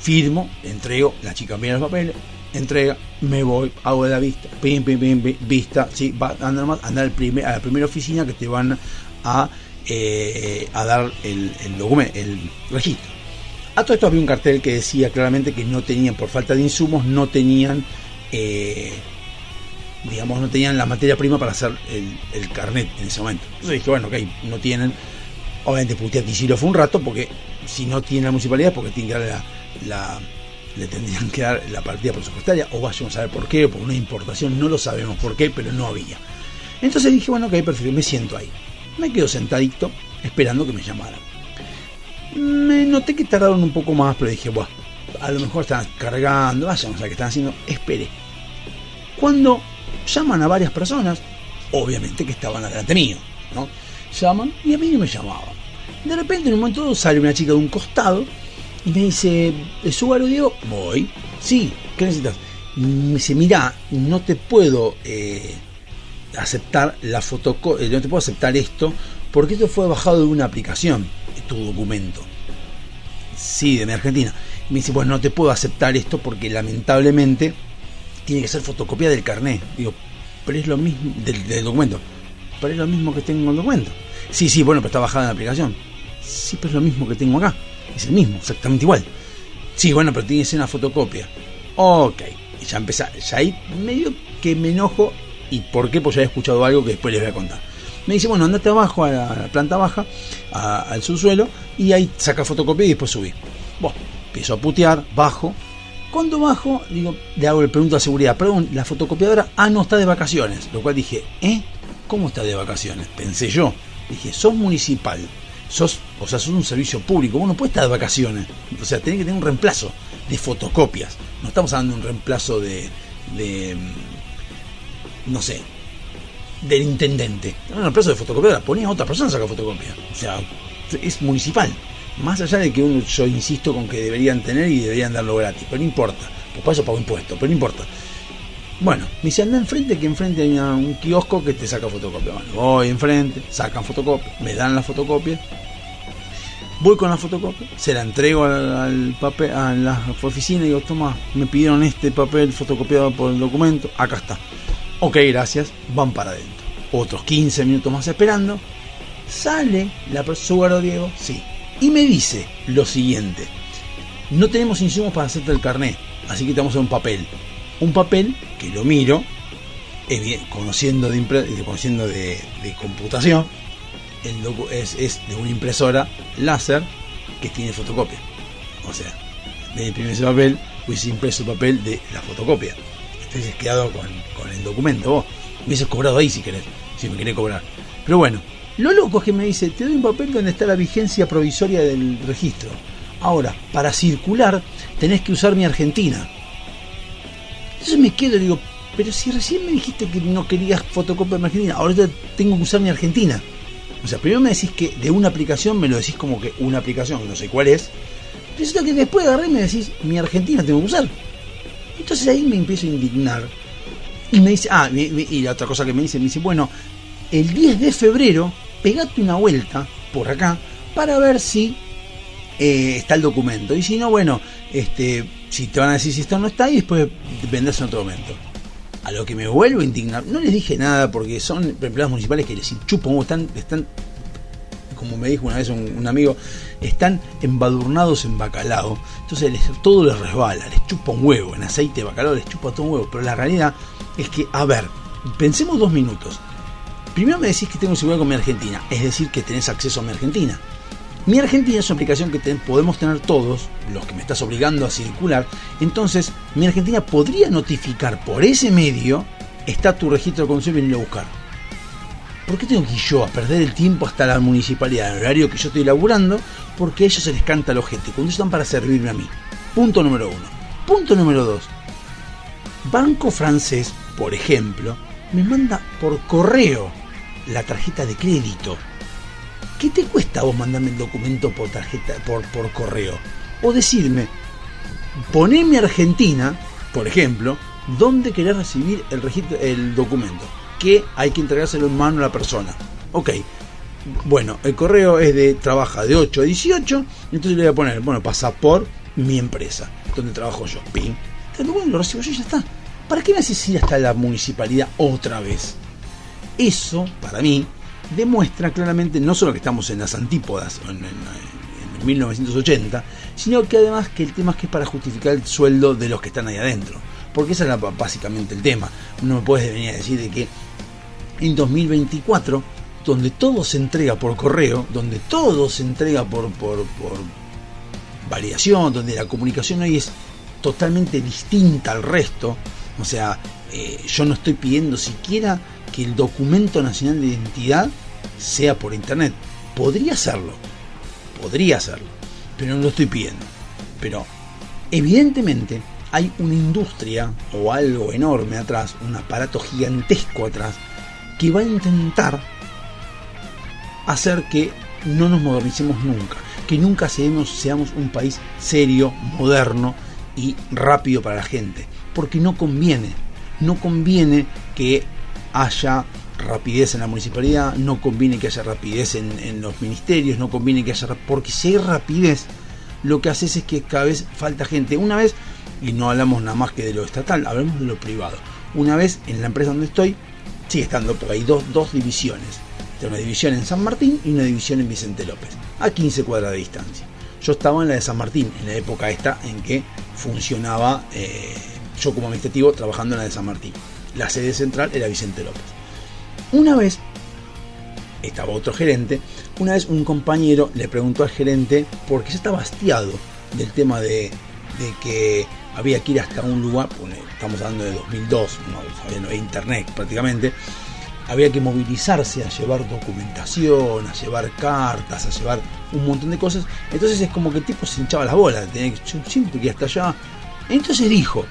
firmo, entrego, la chica mira los papeles, entrega, me voy, hago de la vista, pim, pim, pim, vista, sí, va, anda nomás, anda al primer, a la primera oficina que te van a, eh, a dar el, el documento, el registro. A todo esto había un cartel que decía claramente que no tenían, por falta de insumos, no tenían, eh, digamos, no tenían la materia prima para hacer el, carnet en ese momento. Entonces dije, bueno, ok, no tienen. Obviamente puteé a Tichiro fue un rato, porque si no tiene la municipalidad, es porque tienen que dar la, le tendrían que dar la partida presupuestaria, o vayamos a ver por qué, o por una importación, no lo sabemos por qué, pero no había. Entonces dije, bueno, ok, perfecto, me siento ahí. Me quedo sentadito, esperando que me llamaran. Me noté que tardaron un poco más, pero dije, bueno, a lo mejor están cargando, vayamos a qué están haciendo, esperé. Cuando llaman a varias personas, obviamente que estaban delante mío, ¿no? Llaman y a mí no me llamaban. De repente, en un momento dado, sale una chica de un costado y me dice, ¿Subaru Diego? Voy. Sí, ¿qué necesitas? Me dice, mira, no te puedo eh, aceptar la fotocopia, no te puedo aceptar esto porque esto fue bajado de una aplicación, documento. Sí, de mi Argentina. Me dice, bueno, no te puedo aceptar esto porque lamentablemente tiene que ser fotocopia del carnet. Digo, pero es lo mismo, del, documento. Pero es lo mismo que tengo en el documento. Sí, sí, bueno, pero está bajada en la aplicación. Sí, pero es lo mismo que tengo acá. Es el mismo, exactamente igual. Sí, bueno, pero tiene que una fotocopia. Ok. Y ya empecé, ya ahí medio que me enojo. ¿Y por qué? Pues ya he escuchado algo que después les voy a contar. Me dice, bueno, andate abajo a la, planta baja, al subsuelo, y ahí saca fotocopia y después subí. Bueno, empiezo a putear, bajo. Cuando bajo, digo, le hago el pregunto a seguridad, perdón, la fotocopiadora, ah, no, está de vacaciones. Lo cual dije, ¿eh? ¿Cómo está de vacaciones? Pensé yo. Dije, sos municipal, sos, o sea, sos un servicio público, vos no puedes estar de vacaciones. O sea, tenés que tener un reemplazo de fotocopias. No estamos hablando de un reemplazo de, de mm, no sé, del intendente. Un reemplazo de fotocopiadora, ponía a otra persona a sacar fotocopia. O sea, es municipal. Más allá de que yo insisto con que deberían tener y deberían darlo gratis, pero no importa. Pues para eso pago impuestos, pero no importa. Bueno, me dice, anda enfrente, que enfrente hay una- un kiosco que te saca fotocopia. Bueno, voy enfrente, sacan fotocopia, me dan la fotocopia. Voy con la fotocopia, se la entrego al, al papel, a la oficina y digo, toma, me pidieron este papel fotocopiado por el documento, acá está. Ok, gracias, van para adentro. Otros 15 minutos más esperando. Sale la persona, Diego, sí. Y me dice lo siguiente. No tenemos insumos para hacerte el carnet, así que te vamos a un papel. Un papel que lo miro, conociendo, de, conociendo de, de computación, el docu- es, de una impresora láser que tiene fotocopia. O sea, de imprimir ese papel, hubiese impreso el papel de la fotocopia. Entonces quedado con, el documento. Vos hubieses cobrado ahí si querés, si me querés cobrar. Pero bueno, lo loco es que me dice, te doy un papel donde está la vigencia provisoria del registro. Ahora, para circular tenés que usar mi Argentina. Entonces me quedo y digo, pero si recién me dijiste que no querías fotocopia de mi Argentina, ahora tengo que usar mi Argentina. O sea, primero me decís que de una aplicación me lo decís como que una aplicación, no sé cuál es. Resulta que después agarré y me decís, mi Argentina tengo que usar. Entonces ahí me empiezo a indignar. Y me dice, ah, y, la otra cosa que me dice, me dice, bueno, el 10 de febrero, pegate una vuelta por acá para ver si eh, está el documento. Y si no, bueno, este, si te van a decir si está o no está, y después vendrás en otro momento. A lo que me vuelvo a indignar, no les dije nada porque son empleados municipales que les chupan, están, están, como me dijo una vez un, amigo, están embadurnados en bacalao. Entonces todo les resbala, les chupa un huevo, en aceite de bacalao les chupa todo un huevo. Pero la realidad es que, a ver, pensemos dos minutos. Primero me decís que tengo seguridad con mi Argentina, es decir, que tenés acceso a mi Argentina. Mi Argentina es una aplicación que podemos tener todos, los que me estás obligando a circular. Entonces, mi Argentina podría notificar por ese medio, está tu registro de conducción y a buscar. ¿Por qué tengo que ir yo a perder el tiempo hasta la municipalidad, el horario que yo estoy laburando? Porque a ellos se les canta el ojete, cuando ellos están para servirme a mí. Punto número uno. Punto número dos. Banco francés, por ejemplo, me manda por correo la tarjeta de crédito. ¿Qué te cuesta vos mandarme el documento por tarjeta, por, por correo? O decirme, poneme Argentina, por ejemplo, dónde querés recibir el registro, el documento. Que hay que entregárselo en mano a la persona. Ok. Bueno, el correo es de trabaja de 8 a 18, entonces le voy a poner, bueno, pasa por mi empresa, donde trabajo yo. Ping. Bueno, lo recibo yo y ya está. ¿Para qué me haces ir hasta la municipalidad otra vez? Eso, para mí, demuestra claramente no solo que estamos en las antípodas, en, en- en 1980, sino que además que el tema es que es para justificar el sueldo de los que están ahí adentro. Porque ese es la- básicamente el tema. No me puedes venir a decir de que en 2024, donde todo se entrega por correo, donde todo se entrega por, variación, donde la comunicación hoy es totalmente distinta al resto, o sea, eh, yo no estoy pidiendo siquiera que el documento nacional de identidad sea por internet. Podría hacerlo, podría hacerlo, pero no lo estoy pidiendo. Pero evidentemente hay una industria o algo enorme atrás, un aparato gigantesco atrás, que va a intentar hacer que no nos modernicemos nunca, que nunca seamos, seamos un país serio, moderno y rápido para la gente, porque no conviene, no conviene que haya rapidez en la municipalidad, no conviene que haya rapidez en, los ministerios, no conviene que haya, porque si hay rapidez, lo que haces es que cada vez falta gente. Una vez, y no hablamos nada más que de lo estatal, hablamos de lo privado. Una vez en la empresa donde estoy, sigue estando, porque hay dos, dos divisiones. Tengo una división en San Martín y una división en Vicente López, a 15 cuadras de distancia. Yo estaba en la de San Martín, en la época esta en que funcionaba eh, yo como administrativo trabajando en la de San Martín. La sede central era Vicente López. Una vez estaba otro gerente, una vez un compañero le preguntó al gerente por qué se estaba hastiado del tema de, de que había que ir hasta un lugar, estamos hablando de 2002, no, no había internet prácticamente, había que movilizarse a llevar documentación, a llevar cartas, a llevar un montón de cosas. Entonces es como que el tipo se hinchaba las bolas, tenía que siempre hasta allá. Entonces dijo,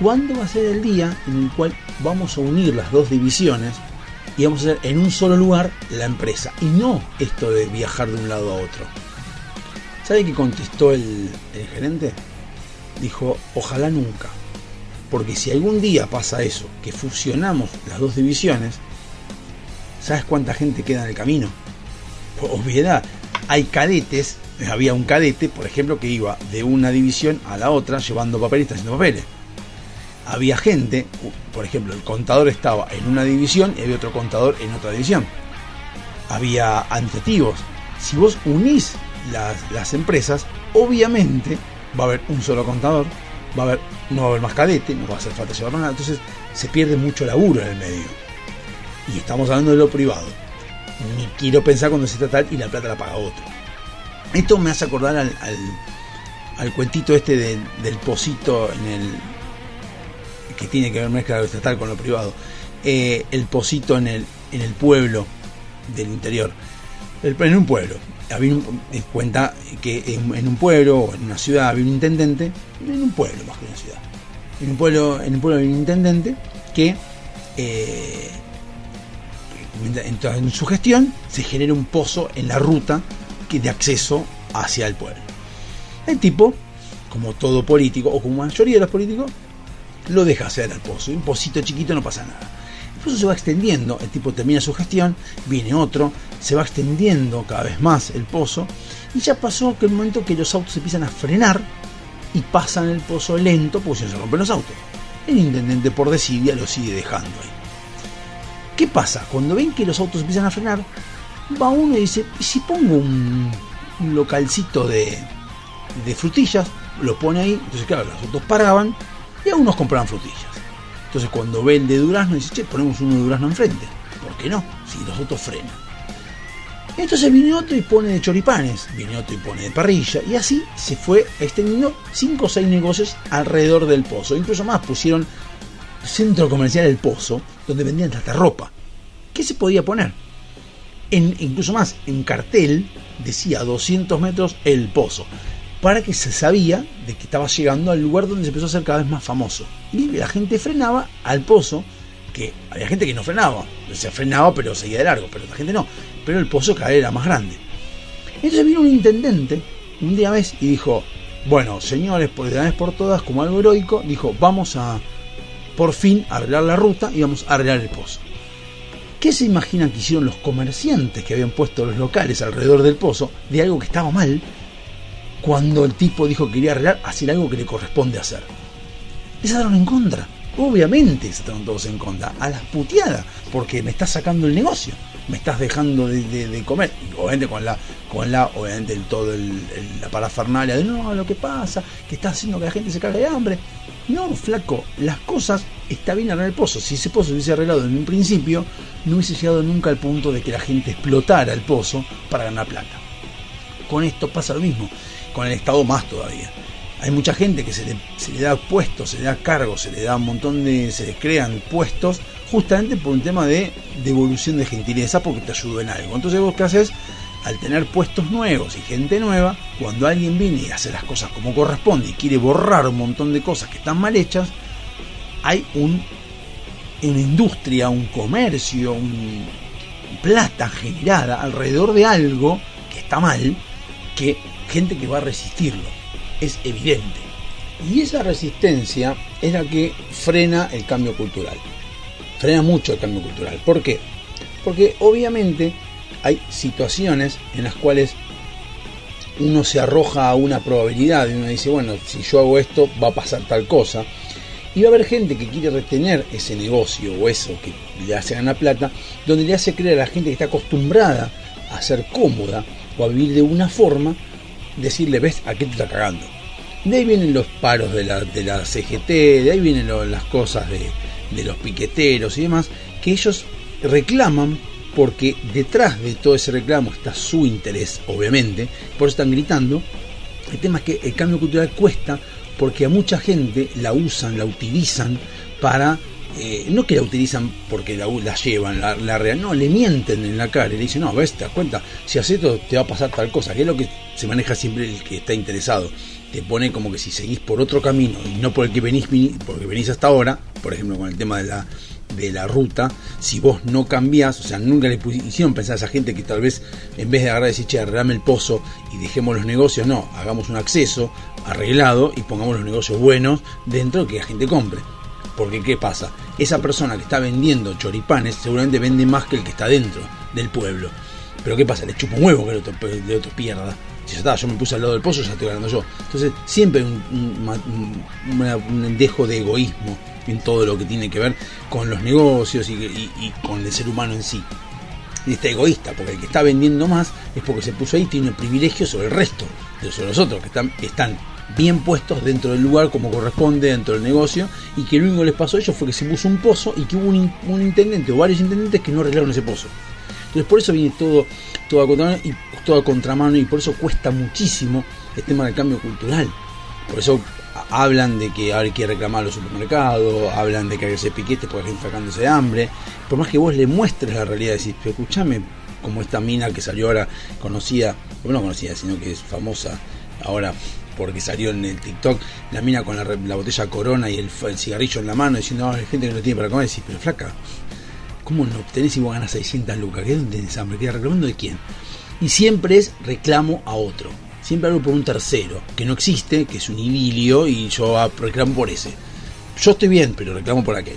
¿cuándo va a ser el día en el cual vamos a unir las dos divisiones y vamos a hacer en un solo lugar la empresa? Y no esto de viajar de un lado a otro. ¿Sabe qué contestó el gerente? Dijo, ojalá nunca. Porque si algún día pasa eso, que fusionamos las dos divisiones, ¿sabes cuánta gente queda en el camino? Obviedad, hay cadetes, había un cadete, por ejemplo, que iba de una división a la otra llevando papeles haciendo papeles. Había gente, por ejemplo, el contador estaba en una división y había otro contador en otra división. Había administrativos. Si vos unís las, las empresas, obviamente va a haber un solo contador, va a haber, no va a haber más cadete, no va a hacer falta llevar nada, entonces se pierde mucho laburo en el medio. Y estamos hablando de lo privado. Ni quiero pensar cuando se trata y la plata la paga otro. Esto me hace acordar al, al, cuentito este del, pocito en el que tiene que ver mezcla lo estatal con lo privado. Eh, el pocito en el, en el pueblo del interior. El- en un pueblo. Había eh, cuenta que en, un pueblo o en una ciudad había un intendente, en un pueblo más que una ciudad. En un pueblo, en un pueblo había un intendente que eh, en su gestión se genera un pozo en la ruta que de acceso hacia el pueblo. El tipo, como todo político, o como mayoría de los políticos, lo deja hacer al pozo. Un pocito chiquito no pasa nada. El pozo se va extendiendo, el tipo termina su gestión, viene otro, se va extendiendo cada vez más el pozo, y ya pasó que el momento que los autos empiezan a frenar y pasan el pozo lento, porque se rompen los autos. El intendente por desidia lo sigue dejando ahí. ¿Qué pasa? Cuando ven que los autos empiezan a frenar, va uno y dice, ¿y si pongo un, un localcito de, de frutillas? Lo pone ahí, entonces claro, los autos paraban y algunos compraban frutillas. Entonces cuando ve el de durazno dice, che, ponemos uno de durazno enfrente. ¿Por qué no? Si los autos frenan. Entonces viene otro y pone de choripanes, viene otro y pone de parrilla, y así se fue extendiendo 5 o 6 negocios alrededor del pozo. Incluso más pusieron centro comercial El Pozo, donde vendían hasta ropa. ¿Qué se podía poner? Incluso más, en cartel decía 200 metros El Pozo, para que se sabía de que estaba llegando al lugar donde se empezó a ser cada vez más famoso. Y la gente frenaba al pozo, que había gente que no frenaba, se frenaba pero seguía de largo, pero la gente no, pero el pozo cada vez era más grande. Entonces vino un intendente un día vez y dijo, bueno, señores, por de una vez por todas, como algo heroico, dijo, vamos a por fin arreglar la ruta y vamos a arreglar el pozo. ¿Qué se imaginan que hicieron los comerciantes que habían puesto los locales alrededor del pozo de algo que estaba mal cuando el tipo dijo que quería arreglar, hacer algo que le corresponde hacer? Les daron en contra. Obviamente se estaban todos en contra. A las puteadas. Porque me estás sacando el negocio. Me estás dejando de, comer. Obviamente con la, con la, obviamente el, todo el, la parafernalia de no, lo que pasa, que está haciendo que la gente se cague de hambre. No, flaco, las cosas está bien arreglar el pozo. Si ese pozo se hubiese arreglado en un principio, no hubiese llegado nunca al punto de que la gente explotara el pozo para ganar plata. Con esto pasa lo mismo, con el Estado más todavía. Hay mucha gente que se le, da puestos, se le da cargos, se le da un montón de. se le crean puestos justamente por un tema de devolución de gentileza porque te ayudó en algo. Entonces vos qué haces al tener puestos nuevos y gente nueva, cuando alguien viene y hace las cosas como corresponde y quiere borrar un montón de cosas que están mal hechas, hay un, una industria, un comercio, un plata generada alrededor de algo que está mal, que gente que va a resistirlo. Es evidente. Y esa resistencia es la que frena el cambio cultural. Frena mucho el cambio cultural. ¿Por qué? Porque obviamente hay situaciones en las cuales uno se arroja a una probabilidad y uno dice, bueno, si yo hago esto va a pasar tal cosa. Y va a haber gente que quiere retener ese negocio o eso que le hace ganar plata, donde le hace creer a la gente que está acostumbrada a ser cómoda o a vivir de una forma, decirle, ves, a qué te está cagando. De ahí vienen los paros de la, de la CGT, de ahí vienen las cosas de, de los piqueteros y demás, que ellos reclaman porque detrás de todo ese reclamo está su interés, obviamente, por eso están gritando. El tema es que el cambio cultural cuesta porque a mucha gente la usan, la utilizan para, eh, no que la utilizan porque la, llevan, la, real, no, le mienten en la cara y le dicen, no, ves, te das cuenta, si haces esto te va a pasar tal cosa, que es lo que se maneja siempre el que está interesado. Te pone como que si seguís por otro camino y no por el que venís, porque venís hasta ahora, por ejemplo con el tema de la, de la ruta, si vos no cambiás, o sea, nunca le hicieron pensar a esa gente que tal vez en vez de agarrar y decir, che, arreglame el pozo y dejemos los negocios, no, hagamos un acceso arreglado y pongamos los negocios buenos dentro que la gente compre. Porque ¿qué pasa? Esa persona que está vendiendo choripanes seguramente vende más que el que está dentro del pueblo. Pero ¿qué pasa? Le chupa un huevo que el otro, el otro pierda. Si ya está, yo me puse al lado del pozo, ya estoy ganando yo. Entonces siempre hay un, un, dejo de egoísmo en todo lo que tiene que ver con los negocios y, con el ser humano en sí. Y está egoísta, porque el que está vendiendo más es porque se puso ahí tiene privilegio sobre el resto, de los otros, que están, están bien puestos dentro del lugar como corresponde, dentro del negocio, y que lo único que les pasó a ellos fue que se puso un pozo y que hubo un, in- un intendente o varios intendentes que no arreglaron ese pozo. Entonces por eso viene todo, todo a contramano y todo a contramano y por eso cuesta muchísimo el tema del cambio cultural. Por eso hablan de que hay que reclamar los supermercados, hablan de que hay que hacer piquetes porque hay gente sacándose de hambre. Por más que vos le muestres la realidad, decís, pero escúchame, como esta mina que salió ahora conocida, bueno, no conocida, sino que es famosa ahora porque salió en el TikTok, la mina con la, botella Corona y el, cigarrillo en la mano diciendo, "Ah, hay gente que no tiene para comer, decís, pero flaca, ¿cómo no obtenés y vos ganas 600 lucas? ¿Qué dónde tenés hambre? ¿Qué reclamando de quién? Y siempre es reclamo a otro. Siempre hablo por un tercero, que no existe, que es un idilio, y yo ah, reclamo por ese. Yo estoy bien, pero reclamo por aquel.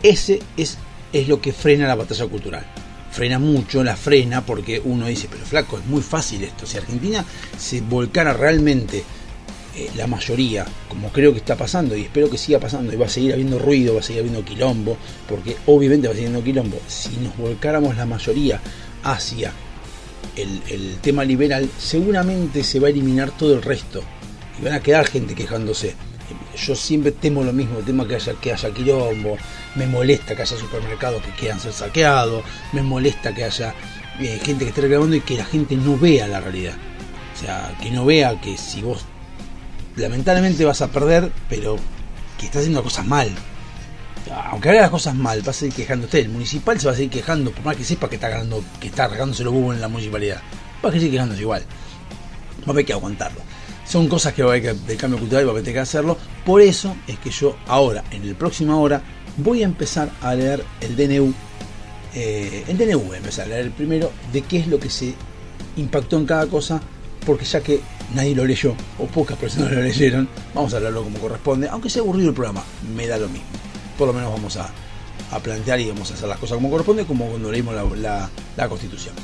Ese es, es lo que frena la batalla cultural. Frena mucho, la frena porque uno dice, pero flaco, es muy fácil esto. Si Argentina se volcara realmente eh, la mayoría, como creo que está pasando y espero que siga pasando, y va a seguir habiendo ruido, va a seguir habiendo quilombo, porque obviamente va a seguir habiendo quilombo, si nos volcáramos la mayoría hacia el, tema liberal, seguramente se va a eliminar todo el resto y van a quedar gente quejándose. Yo siempre temo lo mismo, temo que haya, que haya quilombo, me molesta que haya supermercados que quieran ser saqueados, me molesta que haya eh, gente que esté reclamando y que la gente no vea la realidad. O sea, que no vea que si vos lamentablemente vas a perder, pero que estás haciendo cosas mal. Aunque haga las cosas mal, va a seguir quejándote. El municipal se va a seguir quejando, por más que sepa que está ganando, que está regándose los huevos en la municipalidad. Va a seguir quejándose igual. Va a haber que aguantarlo. Son cosas que va a haber que, del cambio cultural va a tener que hacerlo. Por eso es que yo ahora, en el próxima hora, voy a empezar a leer el DNU. eh, el DNU voy a empezar a leer el primero de qué es lo que se impactó en cada cosa. Porque ya que nadie lo leyó, o pocas personas lo leyeron, vamos a hablarlo como corresponde. Aunque sea aburrido el programa, me da lo mismo. Por lo menos vamos a, a plantear y vamos a hacer las cosas como corresponde, como cuando leímos la, la- Constitución.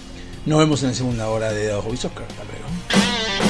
Nos vemos en la segunda hora de Dados Hobby Soccer. Hasta luego.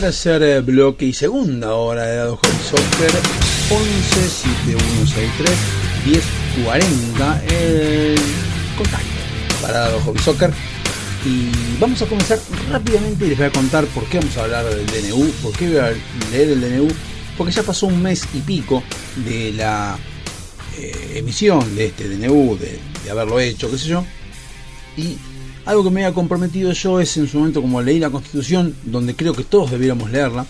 Tercer eh, bloque y segunda hora de Dado Hobby Soccer 11 7163 1040 el contacto para Dado Hobby Soccer y vamos a comenzar rápidamente y les voy a contar por qué vamos a hablar del DNU, por qué voy a leer el DNU, porque ya pasó un mes y pico de la eh, emisión de este DNU, de, de haberlo hecho, qué sé yo, y algo que me había comprometido yo es en su momento como leí la constitución, donde creo que todos debiéramos leerla,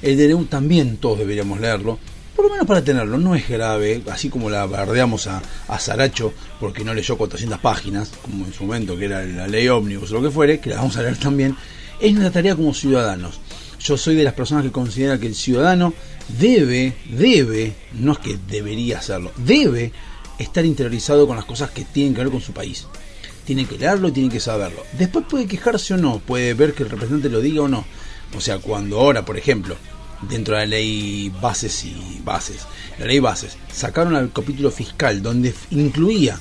el DNU también todos deberíamos leerlo, por lo menos para tenerlo, no es grave, así como la bardeamos a, a Saracho porque no leyó 400 páginas, como en su momento que era la ley ómnibus o lo que fuere, que la vamos a leer también, es nuestra tarea como ciudadanos. Yo soy de las personas que considera que el ciudadano debe, debe, no es que debería hacerlo, debe estar interiorizado con las cosas que tienen que ver con su país tiene que leerlo y tiene que saberlo. Después puede quejarse o no, puede ver que el representante lo diga o no. O sea, cuando ahora, por ejemplo, dentro de la ley bases y bases, la ley bases, sacaron al capítulo fiscal donde incluía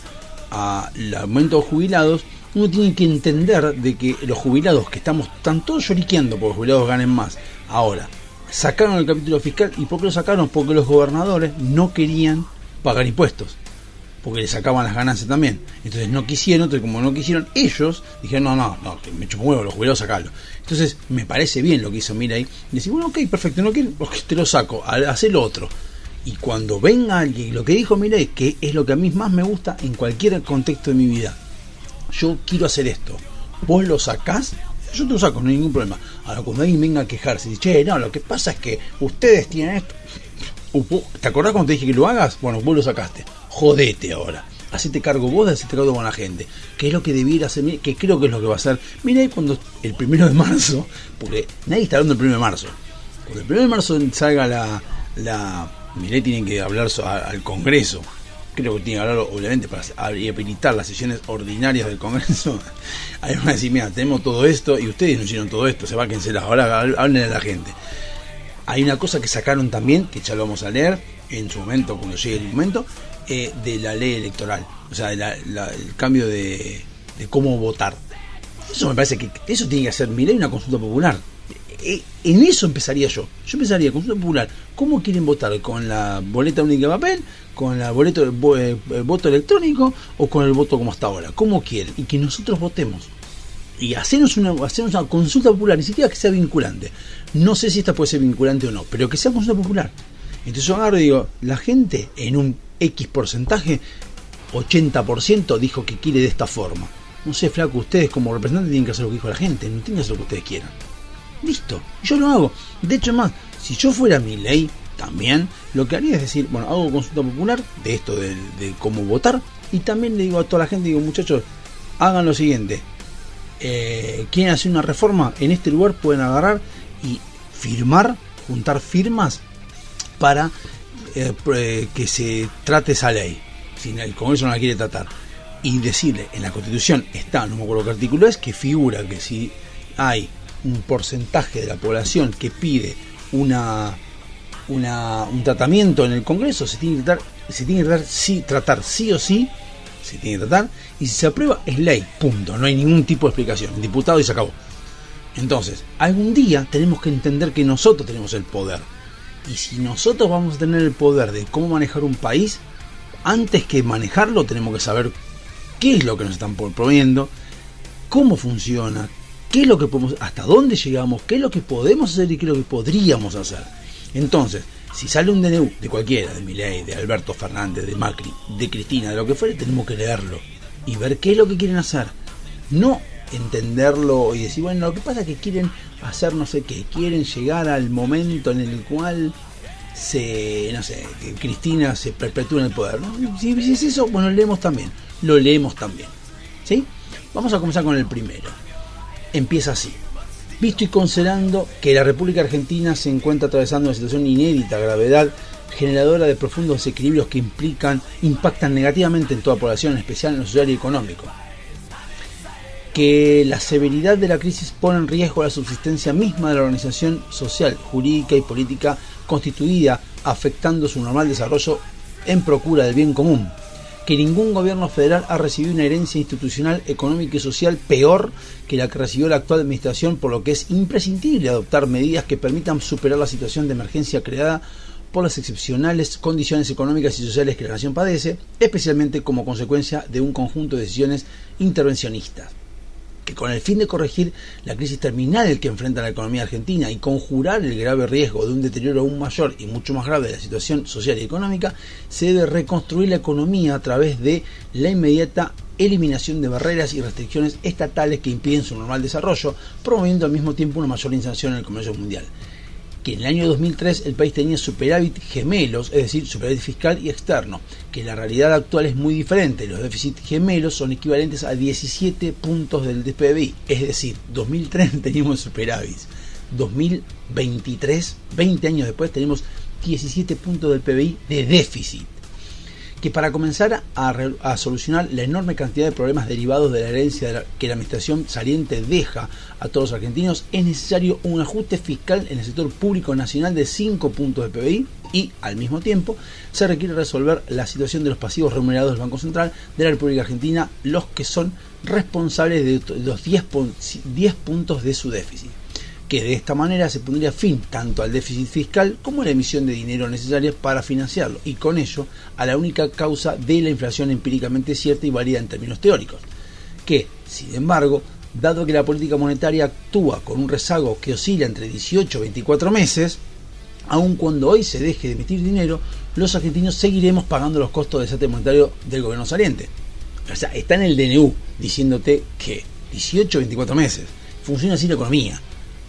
al aumento de jubilados, uno tiene que entender de que los jubilados que estamos tan todos lloriqueando porque los jubilados ganen más, ahora, sacaron el capítulo fiscal y ¿por qué lo sacaron? Porque los gobernadores no querían pagar impuestos porque le sacaban las ganancias también. Entonces no quisieron, entonces como no quisieron, ellos dijeron, no, no, no, me chupo huevo, los jubilados sacarlo. Entonces me parece bien lo que hizo Mira ahí. Y decir, bueno, ok, perfecto, no quiero, te lo saco, hacer lo otro. Y cuando venga alguien, lo que dijo Milei, que es lo que a mí más me gusta en cualquier contexto de mi vida, yo quiero hacer esto, vos lo sacás, yo te lo saco, no hay ningún problema. Ahora cuando alguien venga a quejarse, dice, che, no, lo que pasa es que ustedes tienen esto. [LAUGHS] ¿Te acordás cuando te dije que lo hagas? Bueno, vos lo sacaste jodete ahora. Hacete cargo vos de hacerte cargo con la gente. Que es lo que debiera hacer, que creo que es lo que va a hacer. Mira ahí cuando el primero de marzo, porque nadie está hablando del primero de marzo. Cuando el primero de marzo salga la. la Miré tienen que hablar al Congreso. Creo que tiene que hablar, obviamente, para habilitar las sesiones ordinarias del Congreso. [LAUGHS] Ahí van a decir, mira, tenemos todo esto y ustedes no hicieron todo esto, se cancelar. Ahora hablen a la gente. Hay una cosa que sacaron también, que ya lo vamos a leer en su momento, cuando llegue el momento, eh, de la ley electoral, o sea, el cambio de, cómo votar. Eso me parece que eso tiene que hacer mi ley una consulta popular. Eh, en eso empezaría yo. Yo empezaría consulta popular. ¿Cómo quieren votar? ¿Con la boleta única de papel? ¿Con la boleta eh, voto electrónico? ¿O con el voto como hasta ahora? ¿Cómo quieren? Y que nosotros votemos. Y hacernos una, hacernos una consulta popular, ni siquiera que sea vinculante. No sé si esta puede ser vinculante o no, pero que sea consulta popular. Entonces yo agarro y digo, la gente en un X porcentaje, 80% dijo que quiere de esta forma. No sé, flaco, ustedes como representantes tienen que hacer lo que dijo la gente, no tienen que hacer lo que ustedes quieran. Listo, yo lo hago. De hecho, más, si yo fuera mi ley, también lo que haría es decir, bueno, hago consulta popular de esto de, cómo votar y también le digo a toda la gente, digo, muchachos, hagan lo siguiente. Eh, quieren hacer una reforma, en este lugar pueden agarrar y firmar, juntar firmas para eh, que se trate esa ley, si el Congreso no la quiere tratar, y decirle, en la Constitución está, no me acuerdo qué artículo es, que figura que si hay un porcentaje de la población que pide una, una un tratamiento en el Congreso, se tiene que tratar, se tiene que tratar, sí, tratar sí o sí, se tiene que tratar, y si se aprueba es ley, punto, no hay ningún tipo de explicación, diputado y se acabó. Entonces, algún día tenemos que entender que nosotros tenemos el poder y si nosotros vamos a tener el poder de cómo manejar un país, antes que manejarlo tenemos que saber qué es lo que nos están proponiendo, cómo funciona, qué es lo que podemos, hasta dónde llegamos, qué es lo que podemos hacer y qué es lo que podríamos hacer. Entonces, si sale un DNU de cualquiera, de Milei, de Alberto Fernández, de Macri, de Cristina, de lo que fuere, tenemos que leerlo y ver qué es lo que quieren hacer. No entenderlo y decir, bueno, lo que pasa es que quieren hacer no sé qué, quieren llegar al momento en el cual se, no sé, que Cristina se perpetúa en el poder. si es eso, bueno, leemos también, lo leemos también. ¿Sí? Vamos a comenzar con el primero. Empieza así. Visto y considerando que la República Argentina se encuentra atravesando una situación inédita, gravedad, generadora de profundos desequilibrios que implican, impactan negativamente en toda población, en especial en lo social y económico. Que la severidad de la crisis pone en riesgo la subsistencia misma de la organización social, jurídica y política constituida, afectando su normal desarrollo en procura del bien común. Que ningún gobierno federal ha recibido una herencia institucional, económica y social peor que la que recibió la actual administración, por lo que es imprescindible adoptar medidas que permitan superar la situación de emergencia creada por las excepcionales condiciones económicas y sociales que la nación padece, especialmente como consecuencia de un conjunto de decisiones intervencionistas con el fin de corregir la crisis terminal que enfrenta la economía argentina y conjurar el grave riesgo de un deterioro aún mayor y mucho más grave de la situación social y económica, se debe reconstruir la economía a través de la inmediata eliminación de barreras y restricciones estatales que impiden su normal desarrollo, promoviendo al mismo tiempo una mayor inserción en el comercio mundial que en el año 2003 el país tenía superávit gemelos, es decir, superávit fiscal y externo, que la realidad actual es muy diferente. Los déficits gemelos son equivalentes a 17 puntos del PBI, es decir, 2003 [LAUGHS] teníamos superávit, 2023, 20 años después, tenemos 17 puntos del PBI de déficit que para comenzar a, solucionar la enorme cantidad de problemas derivados de la herencia que la administración saliente deja a todos los argentinos, es necesario un ajuste fiscal en el sector público nacional de 5 puntos de PBI y, al mismo tiempo, se requiere resolver la situación de los pasivos remunerados del Banco Central de la República Argentina, los que son responsables de los 10 puntos de su déficit que de esta manera se pondría fin tanto al déficit fiscal como a la emisión de dinero necesaria para financiarlo y con ello a la única causa de la inflación empíricamente cierta y válida en términos teóricos, que, sin embargo, dado que la política monetaria actúa con un rezago que oscila entre 18 y 24 meses, aun cuando hoy se deje de emitir dinero, los argentinos seguiremos pagando los costos de desastre monetario del gobierno saliente. O sea, está en el DNU diciéndote que 18 o 24 meses. Funciona así la economía.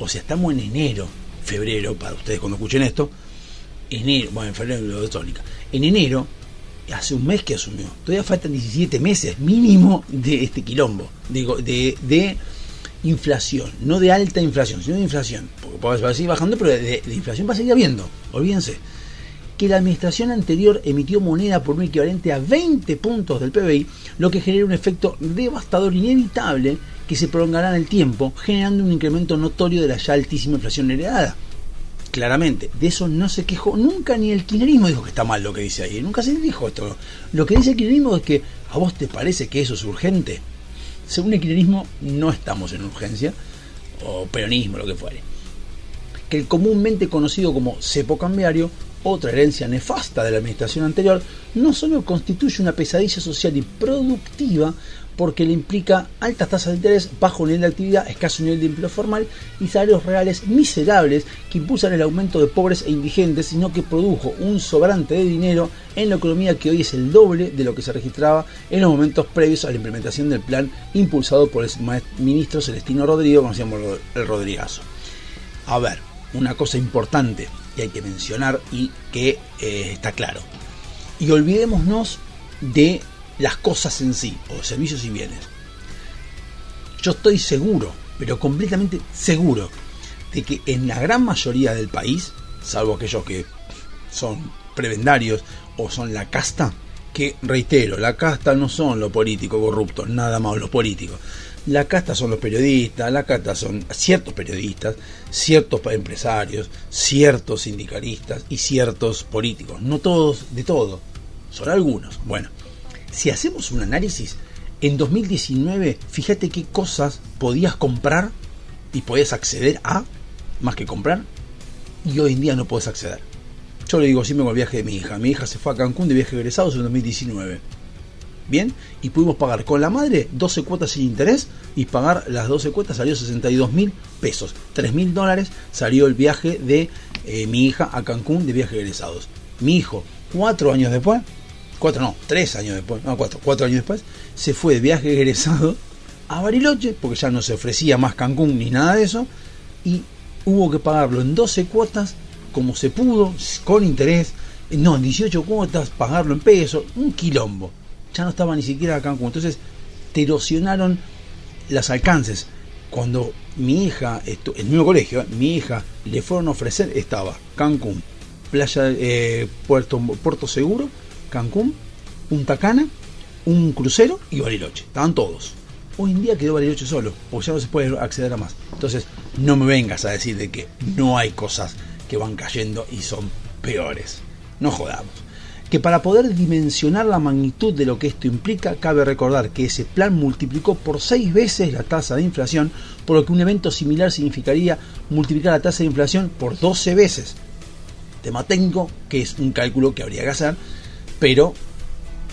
O sea, estamos en enero, febrero, para ustedes cuando escuchen esto, enero, bueno, en febrero lo de tónica. En enero, hace un mes que asumió, todavía faltan 17 meses mínimo de este quilombo, digo, de, de inflación, no de alta inflación, sino de inflación, porque va a seguir bajando, pero de, de inflación va a seguir habiendo, olvídense. Que la administración anterior emitió moneda por un equivalente a 20 puntos del PBI, lo que genera un efecto devastador inevitable que se prolongará en el tiempo, generando un incremento notorio de la ya altísima inflación heredada. Claramente, de eso no se quejó nunca ni el kirchnerismo dijo que está mal lo que dice ahí, nunca se dijo esto. Lo que dice el kirchnerismo es que a vos te parece que eso es urgente. Según el kirchnerismo no estamos en urgencia, o peronismo, lo que fuere. Que el comúnmente conocido como cepo cambiario otra herencia nefasta de la administración anterior, no solo constituye una pesadilla social y productiva, porque le implica altas tasas de interés, bajo nivel de actividad, escaso nivel de empleo formal y salarios reales miserables que impulsan el aumento de pobres e indigentes, sino que produjo un sobrante de dinero en la economía que hoy es el doble de lo que se registraba en los momentos previos a la implementación del plan impulsado por el ministro Celestino Rodrigo, conocido como el Rodrigazo. A ver, una cosa importante que hay que mencionar y que eh, está claro. Y olvidémonos de las cosas en sí, o servicios y bienes. Yo estoy seguro, pero completamente seguro, de que en la gran mayoría del país, salvo aquellos que son prebendarios o son la casta, que reitero, la casta no son los políticos corruptos, nada más los políticos. La casta son los periodistas, la casta son ciertos periodistas, ciertos empresarios, ciertos sindicalistas y ciertos políticos. No todos de todo, son algunos. Bueno, si hacemos un análisis, en 2019, fíjate qué cosas podías comprar y podías acceder a, más que comprar, y hoy en día no puedes acceder. Yo le digo siempre con el viaje de mi hija. Mi hija se fue a Cancún de viaje egresados en 2019. Bien, y pudimos pagar con la madre 12 cuotas sin interés y pagar las 12 cuotas salió 62 mil pesos. 3 mil dólares salió el viaje de eh, mi hija a Cancún de viaje egresados. Mi hijo, cuatro años después, cuatro no, tres años después, no, cuatro, cuatro años después, se fue de viaje egresado a Bariloche, porque ya no se ofrecía más Cancún ni nada de eso, y hubo que pagarlo en 12 cuotas, como se pudo, con interés, no, en 18 cuotas, pagarlo en pesos, un quilombo. Ya no estaba ni siquiera Cancún. Entonces, te erosionaron los alcances. Cuando mi hija, en el mismo colegio, ¿eh? mi hija le fueron a ofrecer, estaba Cancún, Playa eh, Puerto, Puerto Seguro, Cancún, Punta Cana, un crucero y Bariloche. Estaban todos. Hoy en día quedó Bariloche solo, porque ya no se puede acceder a más. Entonces, no me vengas a decir de que no hay cosas que van cayendo y son peores. No jodamos. Que para poder dimensionar la magnitud de lo que esto implica, cabe recordar que ese plan multiplicó por seis veces la tasa de inflación, por lo que un evento similar significaría multiplicar la tasa de inflación por 12 veces. Tema técnico, que es un cálculo que habría que hacer, pero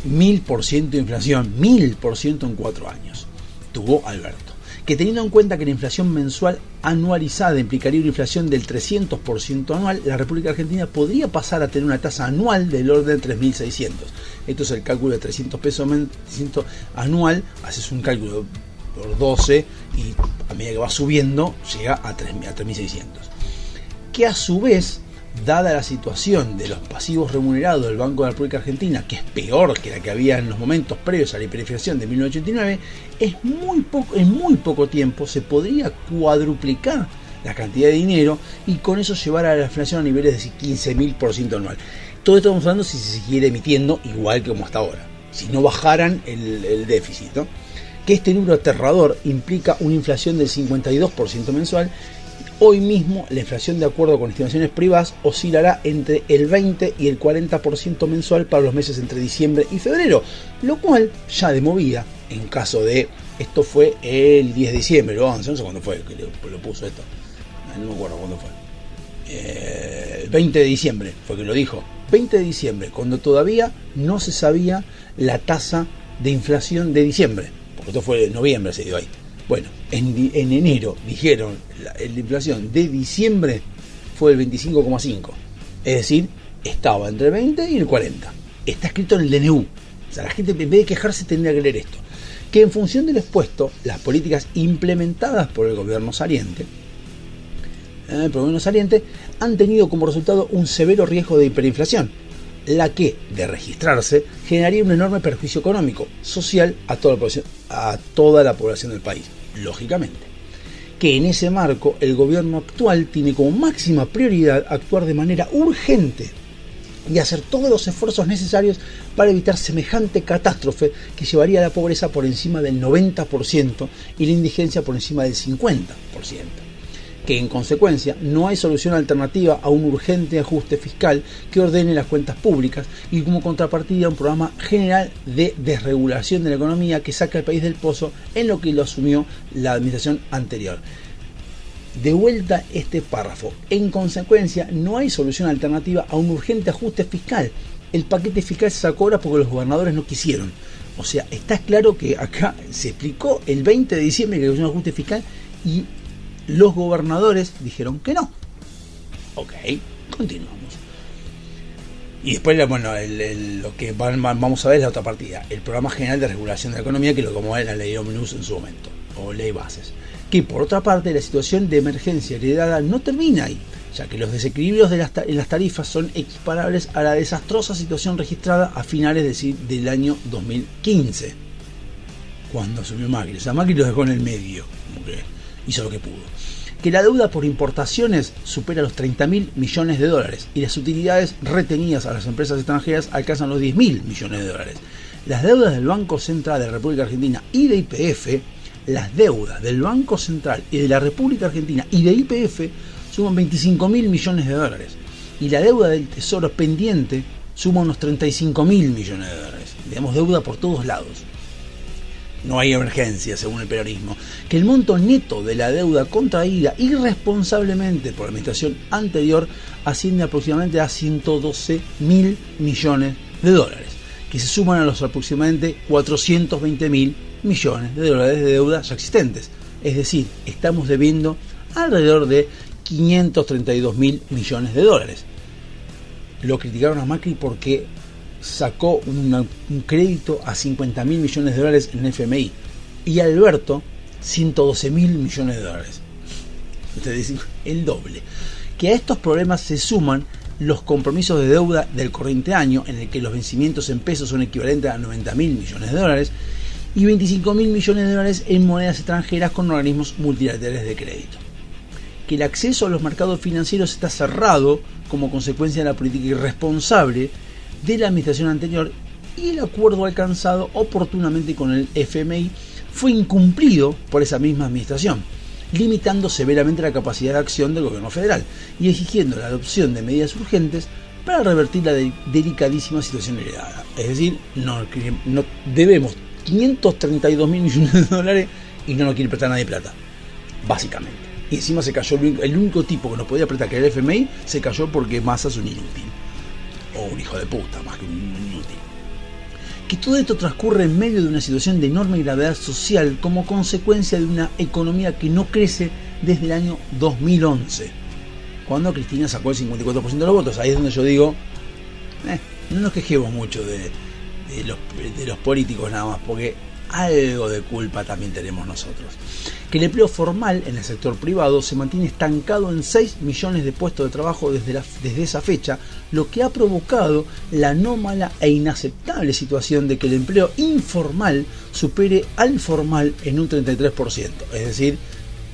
mil por ciento de inflación, mil por ciento en cuatro años, tuvo Alberto. Que teniendo en cuenta que la inflación mensual anualizada implicaría una inflación del 300% anual, la República Argentina podría pasar a tener una tasa anual del orden de 3.600. Esto es el cálculo de 300 pesos men- 300 anual, haces un cálculo por 12 y a medida que va subiendo llega a 3.000 a 3.600 que a su vez, dada la situación de los pasivos remunerados del Banco de la República Argentina, que es peor que la que había en los momentos previos a la hiperinflación de 1989, es muy poco, en muy poco tiempo se podría cuadruplicar la cantidad de dinero y con eso llevar a la inflación a niveles de 15.000% anual. Todo esto estamos hablando si se siguiera emitiendo igual que como hasta ahora, si no bajaran el, déficit. Que este número aterrador implica una inflación del 52% mensual Hoy mismo la inflación de acuerdo con estimaciones privadas oscilará entre el 20 y el 40% mensual para los meses entre diciembre y febrero, lo cual ya de movida, en caso de, esto fue el 10 de diciembre, o 11, no sé cuándo fue que lo, puso esto, no me acuerdo cuándo fue, Eh, el 20 de diciembre fue que lo dijo, 20 de diciembre, cuando todavía no se sabía la tasa de inflación de diciembre, porque esto fue en noviembre, se dio ahí. Bueno, en, enero dijeron la, la inflación de diciembre fue el 25,5. Es decir, estaba entre el 20 y el 40. Está escrito en el DNU. O sea, la gente en vez de quejarse tendría que leer esto. Que en función de lo expuesto, las políticas implementadas por el gobierno saliente, eh, el gobierno saliente, han tenido como resultado un severo riesgo de hiperinflación, la que, de registrarse, generaría un enorme perjuicio económico, social a toda la población, a toda la población del país, lógicamente. Que en ese marco el gobierno actual tiene como máxima prioridad actuar de manera urgente y hacer todos los esfuerzos necesarios para evitar semejante catástrofe que llevaría a la pobreza por encima del 90% y la indigencia por encima del 50%. Que en consecuencia no hay solución alternativa a un urgente ajuste fiscal que ordene las cuentas públicas y como contrapartida un programa general de desregulación de la economía que saca al país del pozo en lo que lo asumió la administración anterior de vuelta este párrafo. En consecuencia, no hay solución alternativa a un urgente ajuste fiscal. El paquete fiscal se sacó ahora porque los gobernadores no quisieron. O sea, está claro que acá se explicó el 20 de diciembre que había un ajuste fiscal y los gobernadores dijeron que no. Ok, continuamos. Y después, bueno, el- el- lo que van- vamos a ver es la otra partida, el Programa General de Regulación de la Economía, que lo como es la ley Omnibus en su momento, o ley bases. Que por otra parte, la situación de emergencia heredada no termina ahí, ya que los desequilibrios de las en las tarifas son equiparables a la desastrosa situación registrada a finales de del año 2015, cuando asumió Macri. O sea, Macri lo dejó en el medio, como que hizo lo que pudo que la deuda por importaciones supera los 30 mil millones de dólares y las utilidades retenidas a las empresas extranjeras alcanzan los 10 mil millones de dólares. Las deudas del Banco Central de la República Argentina y de IPF, las deudas del Banco Central y de la República Argentina y de IPF suman 25 mil millones de dólares y la deuda del Tesoro pendiente suma unos 35 mil millones de dólares. Tenemos deuda por todos lados no hay emergencia según el peronismo, que el monto neto de la deuda contraída irresponsablemente por la administración anterior asciende aproximadamente a 112 mil millones de dólares, que se suman a los aproximadamente 420 mil millones de dólares de deuda ya existentes. Es decir, estamos debiendo alrededor de 532 mil millones de dólares. Lo criticaron a Macri porque sacó un crédito a 50 mil millones de dólares en FMI y Alberto 112 mil millones de dólares. Ustedes dicen, el doble. Que a estos problemas se suman los compromisos de deuda del corriente año, en el que los vencimientos en pesos son equivalentes a 90 mil millones de dólares, y 25 mil millones de dólares en monedas extranjeras con organismos multilaterales de crédito. Que el acceso a los mercados financieros está cerrado como consecuencia de la política irresponsable de la administración anterior y el acuerdo alcanzado oportunamente con el FMI fue incumplido por esa misma administración, limitando severamente la capacidad de acción del gobierno federal y exigiendo la adopción de medidas urgentes para revertir la de- delicadísima situación heredada. Es decir, no, debemos 532 mil millones de dólares y no nos quiere prestar nadie plata, básicamente. Y encima se cayó el único, el único tipo que nos podía prestar, que era el FMI, se cayó porque Massa es un inútil. O un hijo de puta, más que un inútil que todo esto transcurre en medio de una situación de enorme gravedad social como consecuencia de una economía que no crece desde el año 2011, cuando Cristina sacó el 54% de los votos. Ahí es donde yo digo, eh, no nos quejemos mucho de los, de los políticos nada más, porque algo de culpa también tenemos nosotros. Que el empleo formal en el sector privado se mantiene estancado en 6 millones de puestos de trabajo desde, desde esa fecha, lo que ha provocado la anómala e inaceptable situación de que el empleo informal supere al formal en un 33%, es decir,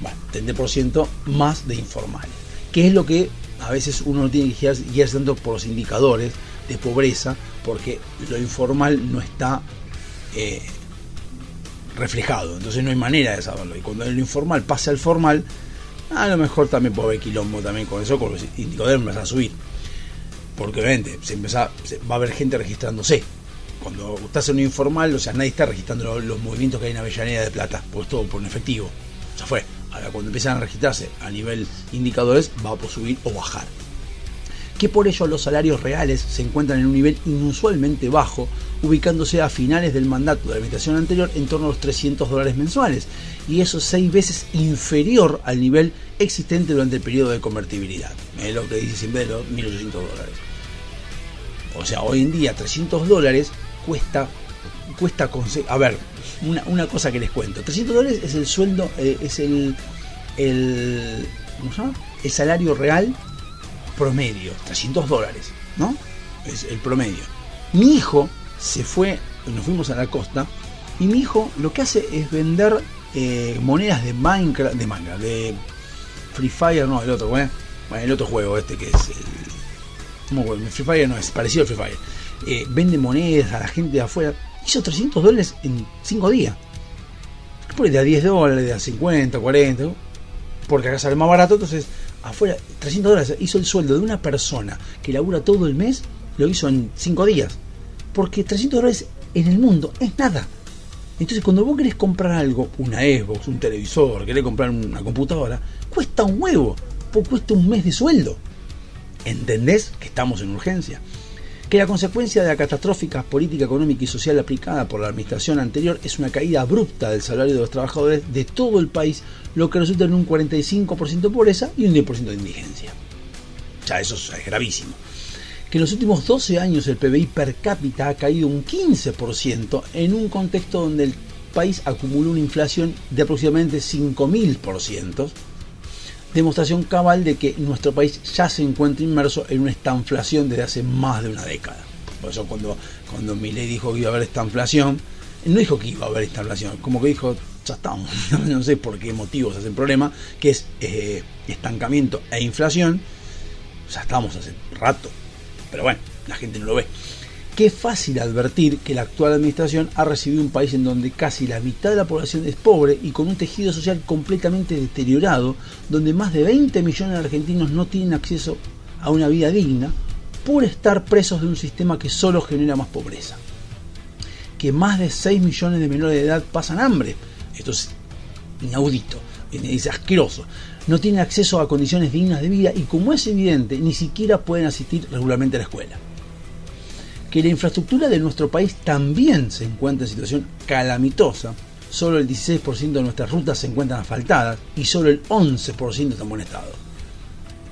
bueno, 30% más de informal, que es lo que a veces uno no tiene que guiarse tanto por los indicadores de pobreza, porque lo informal no está eh, reflejado, entonces no hay manera de saberlo. Y cuando lo informal pasa al formal, a lo mejor también puede haber quilombo también con eso, con los indicadores a subir. Porque obviamente se empieza, se- va a haber gente registrándose. Cuando estás en un informal, o sea, nadie está registrando los, los movimientos que hay en Avellaneda de Plata, pues todo por un efectivo. Ya fue. Ahora cuando empiezan a registrarse a nivel indicadores, va a subir o bajar que por ello los salarios reales se encuentran en un nivel inusualmente bajo, ubicándose a finales del mandato de la administración anterior en torno a los 300 dólares mensuales, y eso es seis veces inferior al nivel existente durante el periodo de convertibilidad. Es lo que dice siempre de los 1.800 dólares. O sea, hoy en día 300 dólares cuesta, cuesta A ver, una, una cosa que les cuento. 300 dólares es el sueldo, eh, es el, el, ¿cómo se llama? El salario real promedio, 300 dólares, ¿no? Es el promedio. Mi hijo se fue, nos fuimos a la costa, y mi hijo lo que hace es vender eh, monedas de Minecraft, de Minecraft, de Free Fire, no, el otro, ¿eh? Bueno, el otro juego este que es el... ¿cómo me acuerdo? Free Fire no es parecido al Free Fire. Eh, vende monedas a la gente de afuera. Hizo 300 dólares en 5 días. Por de a 10 dólares, de a 50, 40. Porque acá sale más barato, entonces afuera 300 dólares hizo el sueldo de una persona que labura todo el mes, lo hizo en 5 días. Porque 300 dólares en el mundo es nada. Entonces cuando vos querés comprar algo, una Xbox, un televisor, querés comprar una computadora, cuesta un huevo, porque cuesta un mes de sueldo. ¿Entendés que estamos en urgencia? Que la consecuencia de la catastrófica política económica y social aplicada por la administración anterior es una caída abrupta del salario de los trabajadores de todo el país, lo que resulta en un 45% de pobreza y un 10% de indigencia. Ya eso es gravísimo. Que en los últimos 12 años el PBI per cápita ha caído un 15% en un contexto donde el país acumuló una inflación de aproximadamente 5.000%, demostración cabal de que nuestro país ya se encuentra inmerso en una estanflación desde hace más de una década. Por eso cuando, cuando Milei dijo que iba a haber estanflación, no dijo que iba a haber estanflación, como que dijo, ya estamos, [LAUGHS] no sé por qué motivos hace el problema, que es eh, estancamiento e inflación, ya estamos hace rato, pero bueno, la gente no lo ve. Qué fácil advertir que la actual administración ha recibido un país en donde casi la mitad de la población es pobre y con un tejido social completamente deteriorado, donde más de 20 millones de argentinos no tienen acceso a una vida digna por estar presos de un sistema que solo genera más pobreza. Que más de 6 millones de menores de edad pasan hambre. Esto es inaudito, es asqueroso. No tienen acceso a condiciones dignas de vida y como es evidente, ni siquiera pueden asistir regularmente a la escuela que la infraestructura de nuestro país también se encuentra en situación calamitosa. Solo el 16% de nuestras rutas se encuentran asfaltadas y solo el 11% está en buen estado.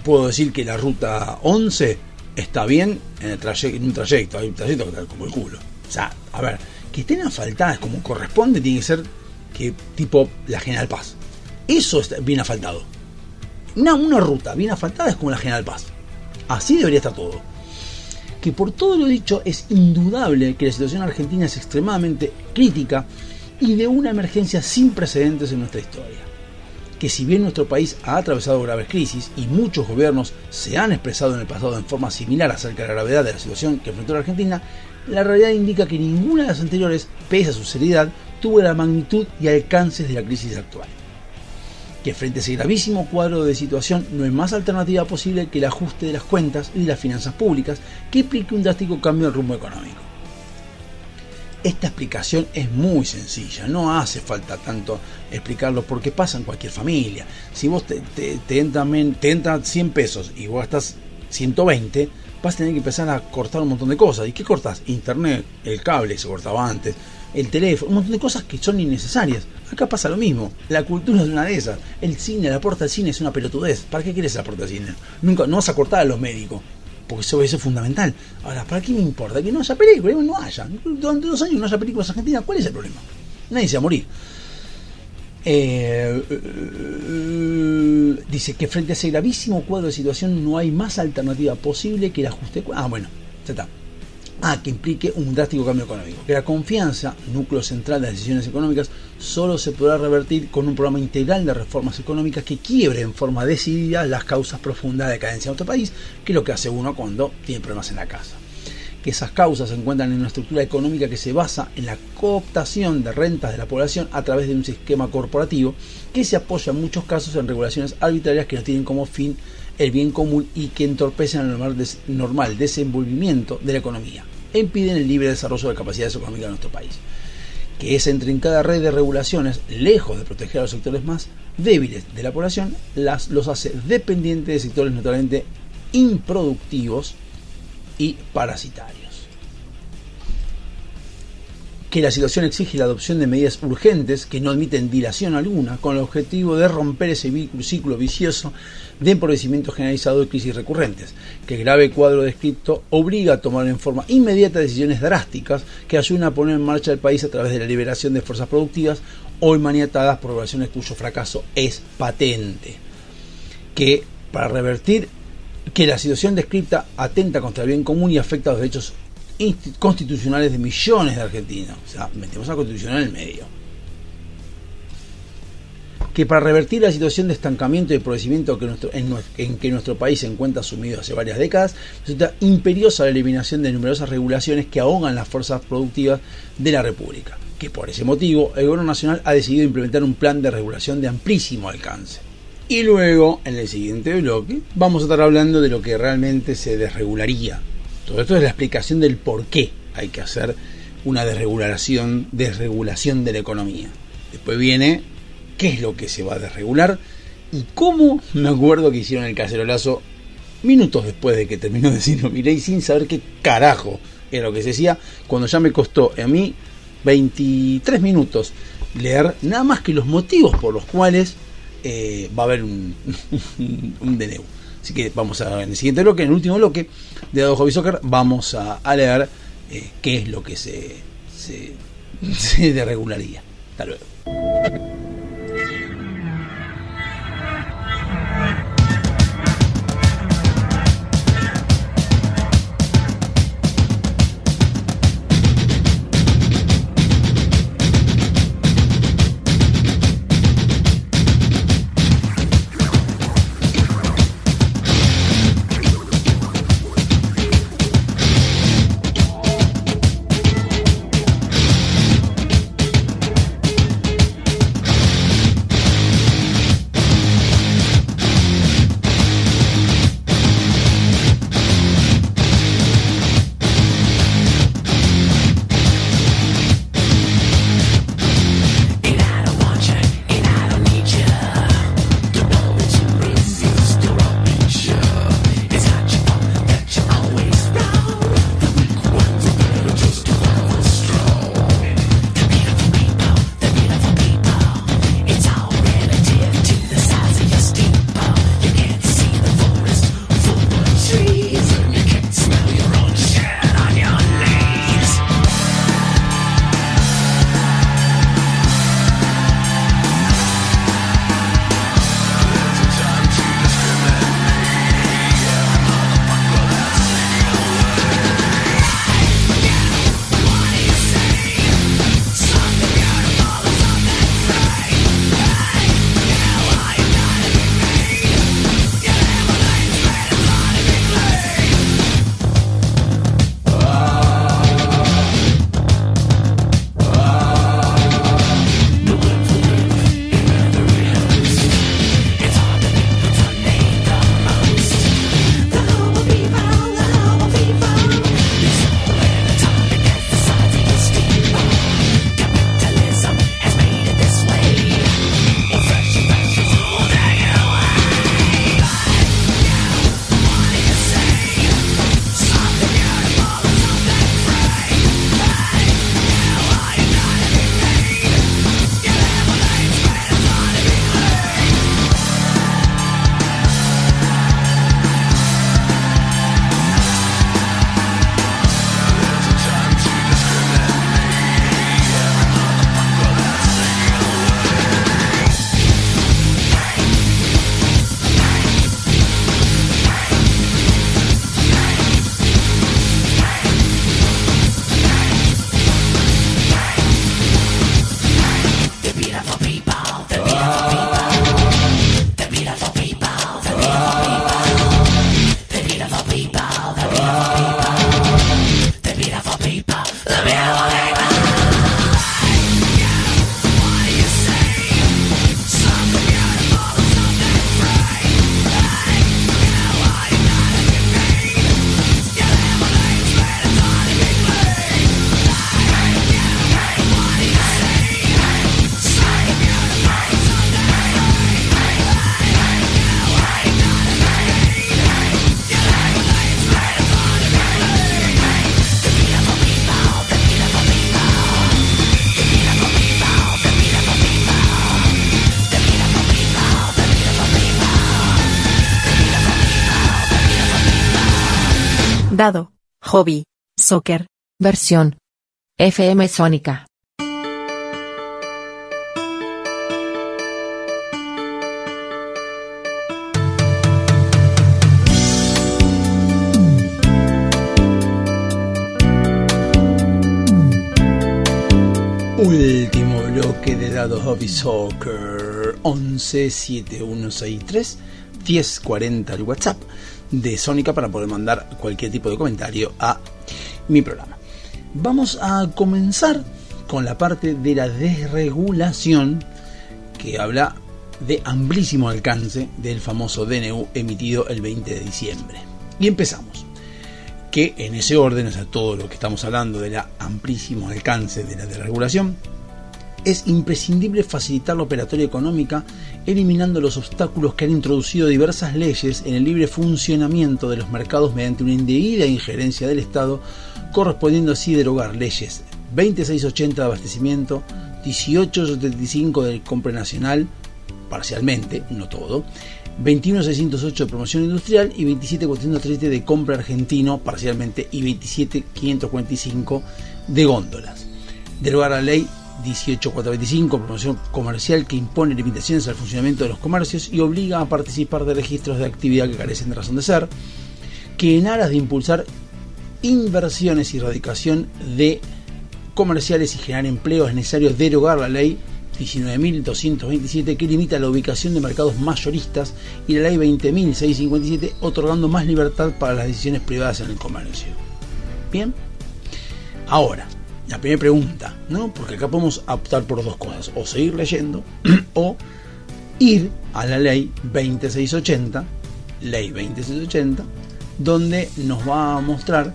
puedo decir que la ruta 11 está bien en, un trayecto. Hay un trayecto que está como el culo. O sea, a ver, que estén asfaltadas como corresponde, tiene que ser que tipo la General Paz. Eso está bien asfaltado. Una, una ruta bien asfaltada es como la General Paz. Así debería estar todo. Que por todo lo dicho es indudable que la situación argentina es extremadamente crítica y de una emergencia sin precedentes en nuestra historia. Que si bien nuestro país ha atravesado graves crisis y muchos gobiernos se han expresado en el pasado en forma similar acerca de la gravedad de la situación que enfrentó la Argentina, la realidad indica que ninguna de las anteriores, pese a su seriedad, tuvo la magnitud y alcances de la crisis actual que frente a ese gravísimo cuadro de situación no hay más alternativa posible que el ajuste de las cuentas y de las finanzas públicas que implique un drástico cambio en rumbo económico. Esta explicación es muy sencilla, no hace falta tanto explicarlo porque pasa en cualquier familia. Si vos te, te, te entran, te entran 100 pesos y vos estás 120, vas a tener que empezar a cortar un montón de cosas. ¿Y qué cortas? Internet, el cable se cortaba antes, el teléfono, un montón de cosas que son innecesarias. Acá pasa lo mismo. La cultura es una de esas. El cine, la puerta del cine es una pelotudez. ¿Para qué quieres la puerta del cine? Nunca, no vas a cortar a los médicos. Porque eso, es fundamental. Ahora, ¿para qué me importa? Que no haya películas, no haya. Durante dos años no haya películas argentinas, ¿cuál es el problema? Nadie se va a morir. Eh, dice que frente a ese gravísimo cuadro de situación no hay más alternativa posible que el ajuste. Ah, bueno, ya está. Ah, que implique un drástico cambio económico. Que la confianza, núcleo central de decisiones económicas, solo se podrá revertir con un programa integral de reformas económicas que quiebre en forma decidida las causas profundas de decadencia de nuestro país, que es lo que hace uno cuando tiene problemas en la casa que esas causas se encuentran en una estructura económica que se basa en la cooptación de rentas de la población a través de un sistema corporativo que se apoya en muchos casos en regulaciones arbitrarias que no tienen como fin el bien común y que entorpecen el normal, normal desenvolvimiento de la economía impiden el libre desarrollo de capacidades económicas de nuestro país. Que esa intrincada red de regulaciones, lejos de proteger a los sectores más débiles de la población, las, los hace dependientes de sectores notablemente improductivos y parasitarios. Que la situación exige la adopción de medidas urgentes que no admiten dilación alguna, con el objetivo de romper ese ciclo vicioso de empobrecimiento generalizado y crisis recurrentes. Que el grave cuadro descrito obliga a tomar en forma inmediata decisiones drásticas que ayuden a poner en marcha el país a través de la liberación de fuerzas productivas hoy maniatadas por relaciones cuyo fracaso es patente que para revertir que la situación descrita atenta contra el bien común y afecta a los derechos constitucionales de millones de argentinos. O sea, metemos a constitucional en el medio. Que para revertir la situación de estancamiento y empobrecimiento que nuestro- en, en que nuestro país se encuentra sumido hace varias décadas, resulta imperiosa la eliminación de numerosas regulaciones que ahogan las fuerzas productivas de la República. Que por ese motivo el Gobierno Nacional ha decidido implementar un plan de regulación de amplísimo alcance. Y luego, en el siguiente bloque, vamos a estar hablando de lo que realmente se desregularía. Todo esto es la explicación del por qué hay que hacer una desregulación, desregulación de la economía. Después viene qué es lo que se va a desregular y cómo me acuerdo que hicieron el cacerolazo minutos después de que terminó de decirlo Mirei sin saber qué carajo era lo que se decía, cuando ya me costó a mí 23 minutos leer nada más que los motivos por los cuales eh, va a haber un, [LAUGHS] un DNU. Así que vamos a en el siguiente bloque, en el último bloque de Dado Soccer, vamos a, a leer eh, qué es lo que se, se, [LAUGHS] se. Hasta luego. Hobby. Soccer. Versión. FM Sónica. Último bloque de Dado Hobby Soccer 11 7163 1040 el WhatsApp de Sónica para poder mandar cualquier tipo de comentario a mi programa. Vamos a comenzar con la parte de la desregulación que habla de amplísimo alcance del famoso DNU emitido el 20 de diciembre. Y empezamos. Que en ese orden, o sea, todo lo que estamos hablando de la amplísimo alcance de la desregulación, es imprescindible facilitar la operatoria económica eliminando los obstáculos que han introducido diversas leyes en el libre funcionamiento de los mercados mediante una indebida injerencia del Estado, correspondiendo así derogar leyes 2680 de abastecimiento, 1875 de compra nacional, parcialmente, no todo, 21608 de promoción industrial y 27437 de compra argentino, parcialmente, y 27545 de góndolas. Derogar la ley 18425, promoción comercial que impone limitaciones al funcionamiento de los comercios y obliga a participar de registros de actividad que carecen de razón de ser, que en aras de impulsar inversiones y erradicación de comerciales y generar empleo es necesario derogar la ley 19.227 que limita la ubicación de mercados mayoristas y la ley 20.657 otorgando más libertad para las decisiones privadas en el comercio. Bien, ahora, la primera pregunta, ¿no? Porque acá podemos optar por dos cosas, o seguir leyendo [CLEARS THROAT] o ir a la ley 2680, ley 2680, donde nos va a mostrar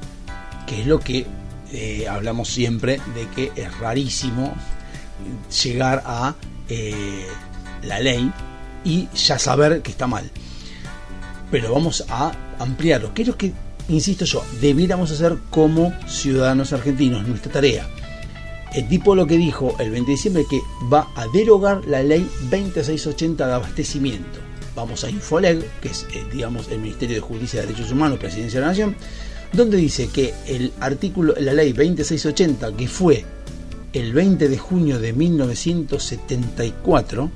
qué es lo que eh, hablamos siempre de que es rarísimo llegar a eh, la ley y ya saber que está mal. Pero vamos a ampliarlo. ¿Qué es lo que insisto yo, debiéramos hacer como ciudadanos argentinos, nuestra tarea. El tipo lo que dijo el 20 de diciembre que va a derogar la ley 2680 de abastecimiento. Vamos a Infoleg, que es eh, digamos el Ministerio de Justicia y Derechos Humanos, Presidencia de la Nación, donde dice que el artículo, la ley 2680, que fue el 20 de junio de 1974,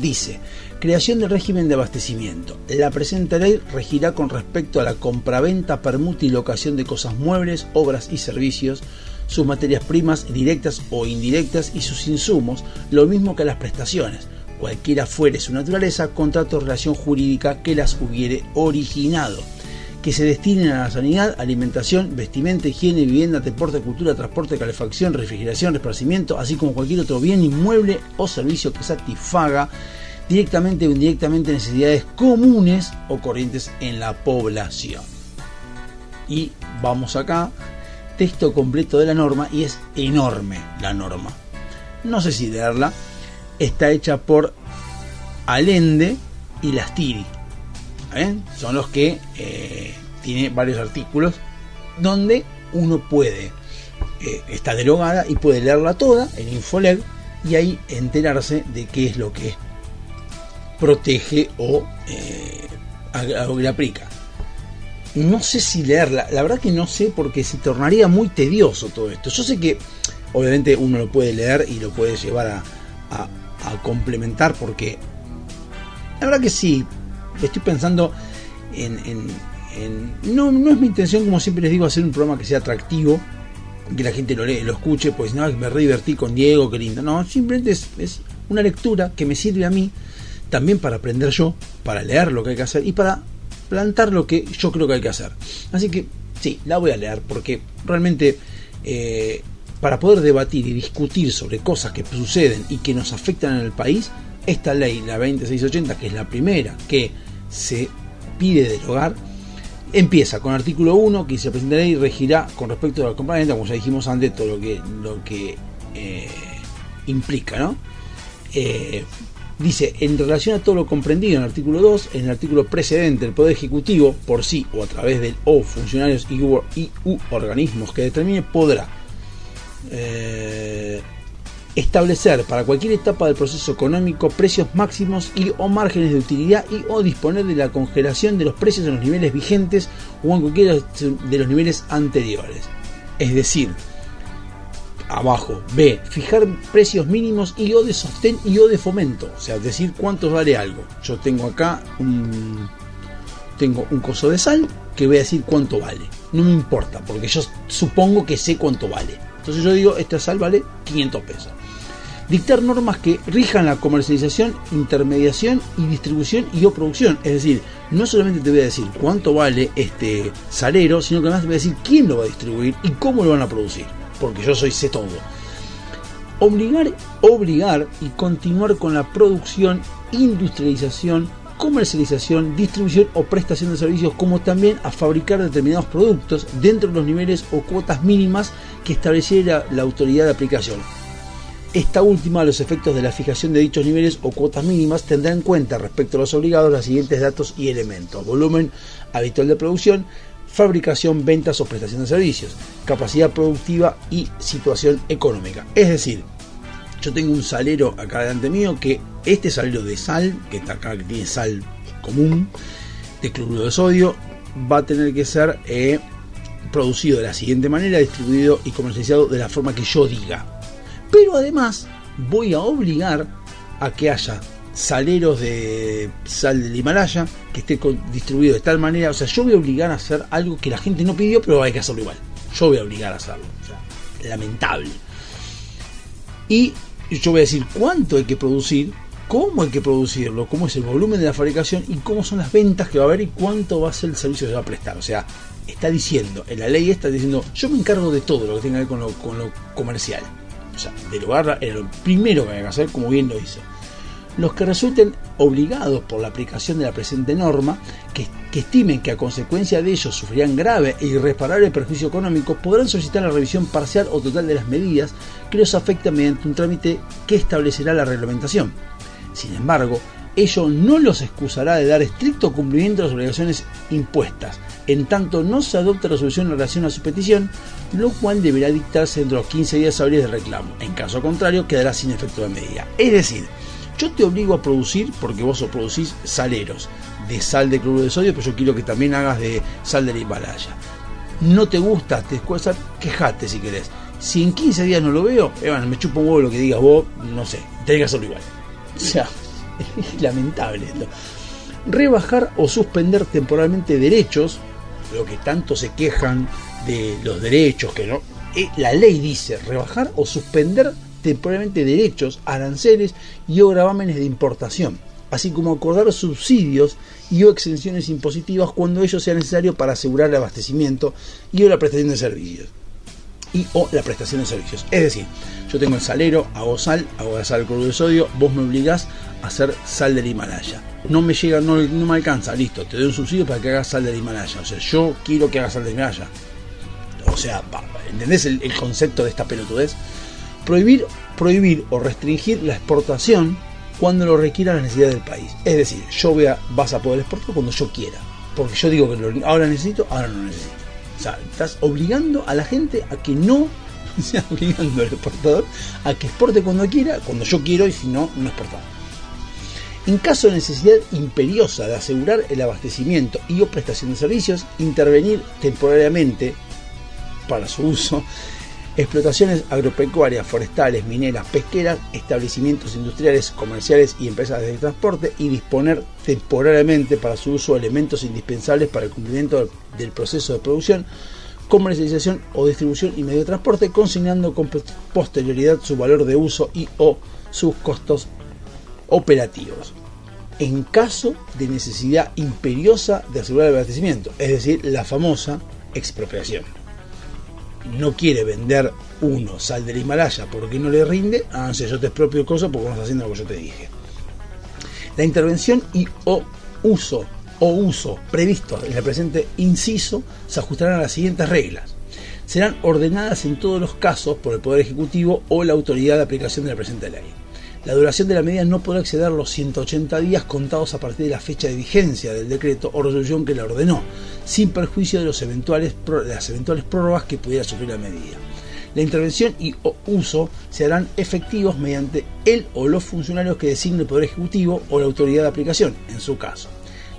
dice Creación del régimen de abastecimiento. La presente ley regirá con respecto a la compraventa, permuta y locación de cosas muebles, obras y servicios, sus materias primas directas o indirectas y sus insumos, lo mismo que las prestaciones, cualquiera fuere su naturaleza, contrato o relación jurídica que las hubiere originado que se destinen a la sanidad, alimentación, vestimenta, higiene, vivienda, deporte, cultura, transporte, calefacción, refrigeración, esparcimiento, así como cualquier otro bien inmueble o servicio que satisfaga directamente o indirectamente necesidades comunes o corrientes en la población. Y vamos acá, texto completo de la norma y es enorme la norma. No sé si leerla, está hecha por Allende y Lastiri. ¿Ven? Son los que eh, tiene varios artículos donde uno puede, eh, está derogada y puede leerla toda en Infoleg y ahí enterarse de qué es lo que protege o eh, aplica. No sé si leerla, la verdad que no sé porque se tornaría muy tedioso todo esto. Yo sé que obviamente uno lo puede leer y lo puede llevar a, a, complementar porque la verdad que sí, estoy pensando en, en, no, no es mi intención, como siempre les digo, hacer un programa que sea atractivo, que la gente lo, lee, lo escuche, pues no, me re divertí con Diego, qué lindo. No, simplemente es, es una lectura que me sirve a mí también para aprender yo, para leer lo que hay que hacer y para plantar lo que yo creo que hay que hacer. Así que sí, la voy a leer porque realmente eh, para poder debatir y discutir sobre cosas que suceden y que nos afectan en el país, esta ley, la 2680, que es la primera que se pide derogar, empieza con artículo 1 que se presenta ley regirá con respecto a la compraventa, como ya dijimos antes, todo lo que, lo que eh, implica, ¿no? Eh, Dice, en relación a todo lo comprendido en el artículo 2, en el artículo precedente, el Poder Ejecutivo, por sí o a través del O, funcionarios y u, organismos que determine, podrá. Eh, establecer para cualquier etapa del proceso económico precios máximos y o márgenes de utilidad y o disponer de la congelación de los precios en los niveles vigentes o en cualquiera de los niveles anteriores. Es decir, abajo, B, fijar precios mínimos y o de sostén y o de fomento, o sea, decir cuánto vale algo. Yo tengo acá un tengo un coso de sal que voy a decir cuánto vale. No me importa, porque yo supongo que sé cuánto vale. Entonces yo digo, esta sal vale 500 pesos. Dictar normas que rijan la comercialización, intermediación y distribución y o producción. Es decir, no solamente te voy a decir cuánto vale este salero, sino que además te voy a decir quién lo va a distribuir y cómo lo van a producir. Porque yo soy sé todo. Obligar, obligar y continuar con la producción, industrialización, comercialización, distribución o prestación de servicios, como también a fabricar determinados productos dentro de los niveles o cuotas mínimas que estableciera la autoridad de aplicación. Esta última, los efectos de la fijación de dichos niveles o cuotas mínimas, tendrá en cuenta respecto a los obligados los siguientes datos y elementos. Volumen habitual de producción, fabricación, ventas o prestación de servicios, capacidad productiva y situación económica. Es decir, yo tengo un salero acá delante mío que este salero de sal, que está acá, que tiene sal común, de cloruro de sodio, va a tener que ser eh, producido de la siguiente manera, distribuido y comercializado de la forma que yo diga. Pero además voy a obligar a que haya saleros de sal del Himalaya que esté distribuido de tal manera, o sea, yo voy a obligar a hacer algo que la gente no pidió, pero hay que hacerlo igual. Yo voy a obligar a hacerlo. O sea, lamentable. Y yo voy a decir cuánto hay que producir, cómo hay que producirlo, cómo es el volumen de la fabricación y cómo son las ventas que va a haber y cuánto va a ser el servicio que se va a prestar. O sea, está diciendo, en la ley está diciendo, yo me encargo de todo lo que tenga que ver con lo, con lo comercial. O sea, derogarla era lo primero que hay que hacer, como bien lo hizo. Los que resulten obligados por la aplicación de la presente norma, que, estimen que a consecuencia de ello sufrirán grave e irreparable perjuicio económico, podrán solicitar la revisión parcial o total de las medidas que los afectan mediante un trámite que establecerá la reglamentación. Sin embargo, ello no los excusará de dar estricto cumplimiento a las obligaciones impuestas, en tanto no se adopta resolución en relación a su petición, lo cual deberá dictarse dentro de los 15 días hábiles de reclamo. En caso contrario, quedará sin efecto de medida. Es decir, yo te obligo a producir, porque vos producís saleros de sal de cloruro de sodio, pero yo quiero que también hagas de sal del Himalaya. No te gusta, te escueza, quejate si querés. Si en 15 días no lo veo, eh, me chupo un huevo lo que digas vos, no sé, tenés que hacerlo igual. O sea, [LAUGHS] es lamentable esto. Rebajar o suspender temporalmente derechos, lo que tanto se quejan de los derechos, que no. eh, La ley dice rebajar o suspender temporalmente derechos, aranceles y o gravámenes de importación, así como acordar subsidios y o exenciones impositivas cuando ello sea necesario para asegurar el abastecimiento y o la prestación de servicios y o la prestación de servicios. Es decir, yo tengo el salero, hago sal, hago la sal cloruro de sodio, vos me obligás a hacer sal del Himalaya. No me llega, no, me alcanza, listo, te doy un subsidio para que hagas sal del Himalaya. O sea, yo quiero que hagas sal del Himalaya. O sea, ¿entendés el concepto de esta pelotudez? Prohibir, prohibir o restringir la exportación cuando lo requiera la necesidad del país. Es decir, yo voy a, vas a poder exportar cuando yo quiera. Porque yo digo que lo- ahora necesito, ahora no necesito. O sea, estás obligando a la gente a que no, [LAUGHS] sea, obligando al exportador a que exporte cuando quiera, cuando yo quiero y si no, no exportar. En caso de necesidad imperiosa de asegurar el abastecimiento y o prestación de servicios, intervenir temporariamente para su uso, explotaciones agropecuarias, forestales, mineras, pesqueras, establecimientos industriales, comerciales y empresas de transporte y disponer temporariamente para su uso elementos indispensables para el cumplimiento del, proceso de producción, comercialización o distribución y medio de transporte, consignando con posterioridad su valor de uso y o sus costos operativos en caso de necesidad imperiosa de asegurar el abastecimiento, es decir, la famosa expropiación. No quiere vender uno sal del Himalaya porque no le rinde, sé, yo te expropio cosas porque no estás haciendo lo que yo te dije. La intervención y o uso o uso previsto en el presente inciso se ajustarán a las siguientes reglas. Serán ordenadas en todos los casos por el Poder Ejecutivo o la autoridad de aplicación de la presente ley. La duración de la medida no podrá exceder los 180 días contados a partir de la fecha de vigencia del decreto o resolución que la ordenó, sin perjuicio de, las eventuales prórrogas que pudiera sufrir la medida. La intervención y uso se harán efectivos mediante el o los funcionarios que designe el Poder Ejecutivo o la autoridad de aplicación, en su caso.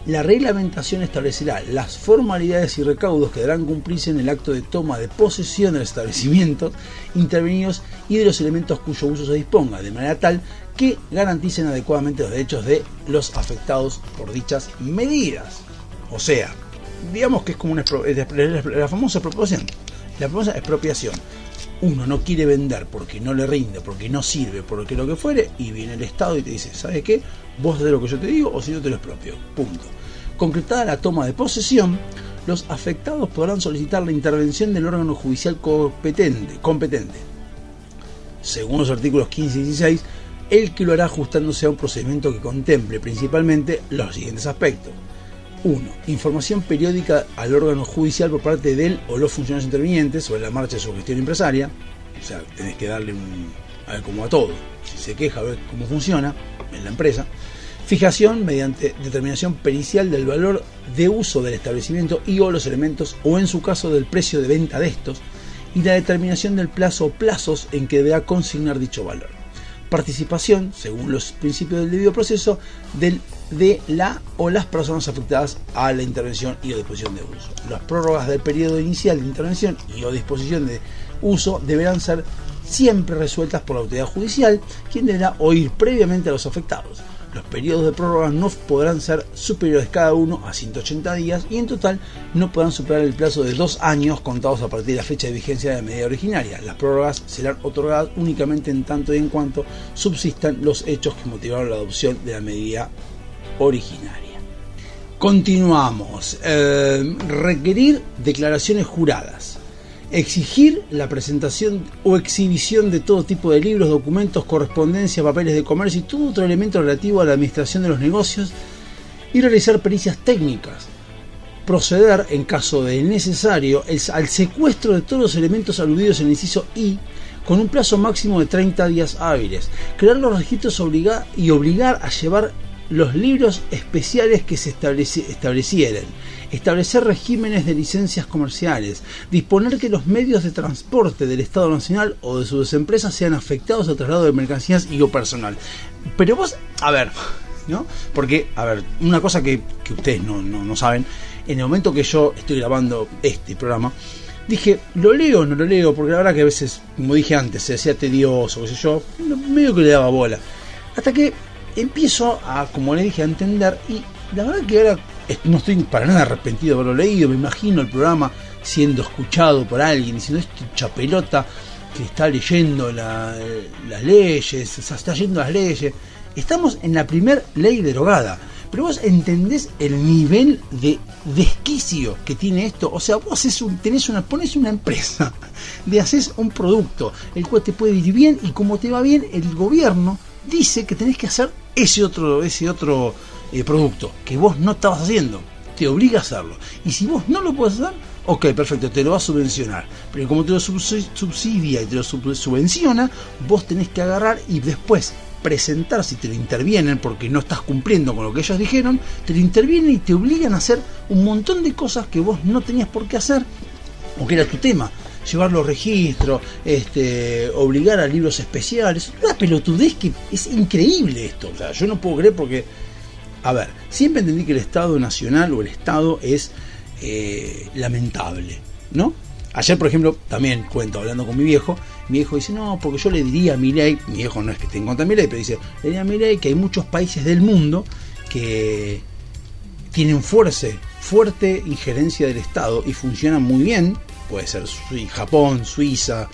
La reglamentación establecerá las formalidades y recaudos que deberán cumplirse en el acto de toma de posesión de los establecimientos intervenidos y de los elementos cuyo uso se disponga, de manera tal que garanticen adecuadamente los derechos de los afectados por dichas medidas. O sea, digamos que es como una la famosa expropiación. La famosa expropiación. Uno no quiere vender porque no le rinde, porque no sirve, porque lo que fuere, y viene el Estado y te dice, ¿sabes qué? Vos de lo que yo te digo o si no te lo expropio. Punto. Concretada la toma de posesión, los afectados podrán solicitar la intervención del órgano judicial competente, competente según los artículos 15 y 16, el que lo hará ajustándose a un procedimiento que contemple principalmente los siguientes aspectos. 1. Información periódica al órgano judicial por parte del o los funcionarios intervinientes sobre la marcha de su gestión empresaria. O sea, tenés que darle un. a ver como a todo. Si se queja, a ver cómo funciona en la empresa. Fijación mediante determinación pericial del valor de uso del establecimiento y o los elementos, o en su caso del precio de venta de estos, y la determinación del plazo o plazos en que deberá consignar dicho valor. Participación, según los principios del debido proceso, del, de la o las personas afectadas a la intervención y o disposición de uso. Las prórrogas del periodo inicial de intervención y o disposición de uso deberán ser siempre resueltas por la autoridad judicial, quien deberá oír previamente a los afectados. Los periodos de prórroga no podrán ser superiores cada uno a 180 días y en total no podrán superar el plazo de dos años contados a partir de la fecha de vigencia de la medida originaria. Las prórrogas serán otorgadas únicamente en tanto y en cuanto subsistan los hechos que motivaron la adopción de la medida originaria. Continuamos. Eh, requerir declaraciones juradas. Exigir la presentación o exhibición de todo tipo de libros, documentos, correspondencia, papeles de comercio y todo otro elemento relativo a la administración de los negocios y realizar pericias técnicas. Proceder, en caso de necesario, al secuestro de todos los elementos aludidos en el inciso I con un plazo máximo de 30 días hábiles. Crear los registros y obligar a llevar los libros especiales que se estableci- establecieren. Establecer regímenes de licencias comerciales. Disponer que los medios de transporte del Estado Nacional o de sus empresas sean afectados al traslado de mercancías y o personal. Pero vos, a ver, ¿no? Porque, a ver, una cosa que, que ustedes no, no, no saben, en el momento que yo estoy grabando este programa, dije, ¿lo leo o no lo leo? Porque la verdad que a veces, como dije antes, se hacía tedioso, qué sé yo, medio que le daba bola. Hasta que empiezo a, como le dije, a entender y la verdad que ahora no estoy para nada arrepentido de haberlo leído, me imagino el programa siendo escuchado por alguien, diciendo este chapelota que está leyendo la- las leyes, o sea, está leyendo las leyes. Estamos en la primer ley derogada. Pero vos entendés el nivel de desquicio que tiene esto. O sea, vos un, tenés una, pones una empresa, [LAUGHS] le haces un producto, el cual te puede ir bien y como te va bien, el gobierno dice que tenés que hacer ese otro, ese otro eh, producto que vos no estabas haciendo. Te obliga a hacerlo. Y si vos no lo puedes hacer, ok, perfecto, te lo va a subvencionar. Pero como te lo subsi- subsidia y te lo sub- subvenciona, vos tenés que agarrar y después presentar si te lo intervienen porque no estás cumpliendo con lo que ellos dijeron, te lo intervienen y te obligan a hacer un montón de cosas que vos no tenías por qué hacer o que era tu tema. Llevar los registros, este, obligar a libros especiales, una pelotudez que es increíble esto. O sea, yo no puedo creer porque, a ver, siempre entendí que el Estado Nacional o el Estado es eh, lamentable, ¿no? Ayer, por ejemplo, también cuento hablando con mi viejo, mi viejo dice, no, porque yo le diría a mi ley, mi viejo no es que esté en contra de pero dice, le diría a mi ley que hay muchos países del mundo que tienen fuerte, fuerte injerencia del Estado y funcionan muy bien, puede ser Japón, Suiza.